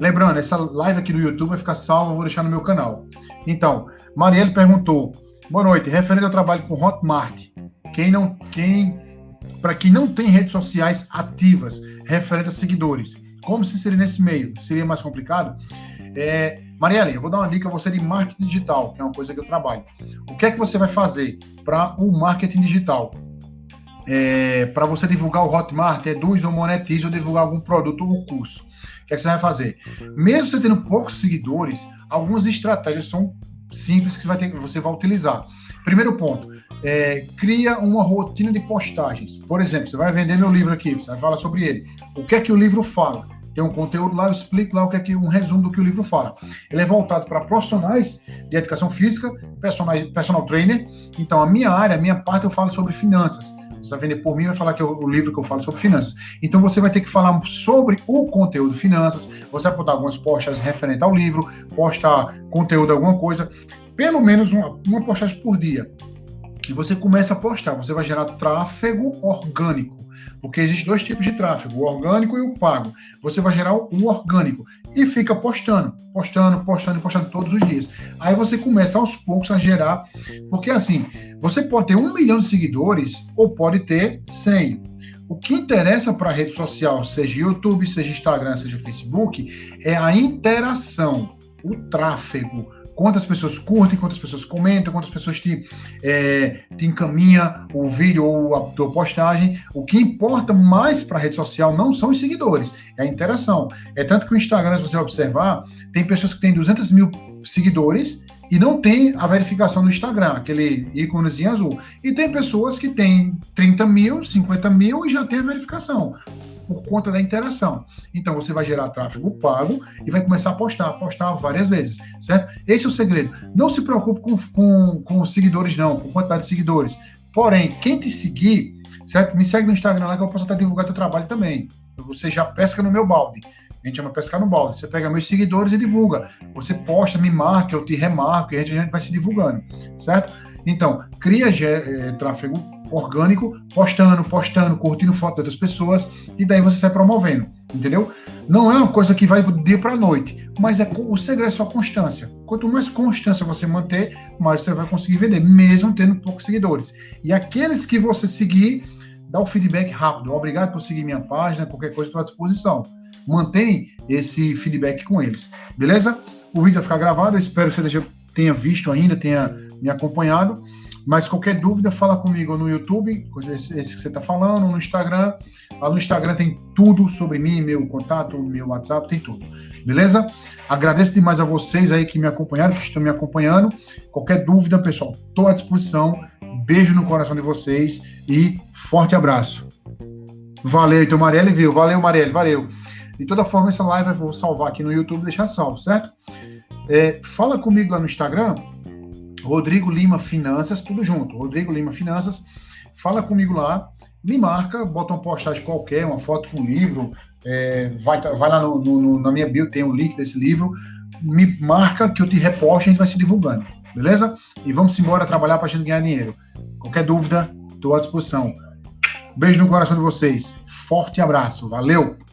Lembrando, essa live aqui do YouTube vai ficar salva, vou deixar no meu canal. Então, Marielle perguntou: Boa noite, referente ao trabalho com Hotmart. Quem não, quem, para quem não tem redes sociais ativas, referente a seguidores, como se seria nesse meio? Seria mais complicado? É, Marielle, eu vou dar uma dica a você de marketing digital, que é uma coisa que eu trabalho. O que é que você vai fazer para o marketing digital? É, para você divulgar o Hotmart, reduz ou monetize ou divulgar algum produto ou curso. O que, é que você vai fazer? Mesmo você tendo poucos seguidores, algumas estratégias são simples que, vai ter, você vai utilizar. Primeiro ponto, é, cria uma rotina de postagens. Por exemplo, você vai vender meu livro aqui, você vai falar sobre ele. O que é que o livro fala? Tem um conteúdo lá, eu explico lá o que é que um resumo do que o livro fala. Ele é voltado para profissionais de educação física, personal, personal trainer. Então, a minha área, a minha parte, eu falo sobre finanças. Você vai vender por mim, vai falar que é o livro que eu falo sobre finanças. Então você vai ter que falar sobre o conteúdo finanças, você vai botar algumas postagens referentes ao livro, postar conteúdo, alguma coisa, pelo menos uma, uma postagem por dia. E você começa a postar, você vai gerar tráfego orgânico. Porque existem dois tipos de tráfego, o orgânico e o pago. Você vai gerar o orgânico e fica postando, postando, postando, postando todos os dias. Aí você começa aos poucos a gerar, porque assim, você pode ter um milhão de seguidores ou pode ter 100. O que interessa para a rede social, seja YouTube, seja Instagram, seja Facebook, é a interação, o tráfego, quantas pessoas curtem, quantas pessoas comentam, quantas pessoas te, é, te encaminha o vídeo ou a tua postagem. O que importa mais para a rede social não são os seguidores, é a interação. É tanto que o Instagram, se você observar, tem pessoas que têm 200 mil seguidores e não tem a verificação no Instagram, aquele íconezinho azul. E tem pessoas que têm 30 mil, 50 mil e já tem a verificação por conta da interação. Então você vai gerar tráfego pago e vai começar a postar, postar várias vezes, certo? Esse é o segredo. Não se preocupe com, com, com seguidores, não, com quantidade de seguidores. Porém, quem te seguir, certo? Me segue no Instagram lá que eu posso até divulgar teu trabalho também. Você já pesca no meu balde. A gente chama pescar no balde. Você pega meus seguidores e divulga. Você posta, me marca, eu te remarco e a gente vai se divulgando, certo? Então, cria é, tráfego orgânico, postando, postando, curtindo foto outras pessoas, e daí você sai promovendo, entendeu? Não é uma coisa que vai do dia para a noite, mas é o segredo é só constância. Quanto mais constância você manter, mais você vai conseguir vender, mesmo tendo poucos seguidores. E aqueles que você seguir, dá o feedback rápido. Obrigado por seguir minha página, qualquer coisa estou à disposição. Mantém esse feedback com eles, beleza? O vídeo vai ficar gravado, espero que você tenha visto ainda, tenha me acompanhado. Mas qualquer dúvida, fala comigo no YouTube, esse, que você está falando, no Instagram. Lá no Instagram tem tudo sobre mim, meu contato, meu WhatsApp, tem tudo. Beleza? Agradeço demais a vocês aí que me acompanharam, que estão me acompanhando. Qualquer dúvida, pessoal, estou à disposição. Beijo no coração de vocês e forte abraço. Valeu, então, Marielle viu. Valeu, Marielle, valeu. De toda forma, essa live eu vou salvar aqui no YouTube deixar salvo, certo? É, fala comigo lá no Instagram, Rodrigo Lima Finanças, tudo junto. Rodrigo Lima Finanças, fala comigo lá, me marca, bota uma postagem qualquer, uma foto com um livro, é, vai, vai lá no, no, na minha bio, tem o um link desse livro, me marca que eu te reposto e a gente vai se divulgando, beleza? E vamos embora trabalhar para a gente ganhar dinheiro. Qualquer dúvida, estou à disposição. Beijo no coração de vocês. Forte abraço. Valeu!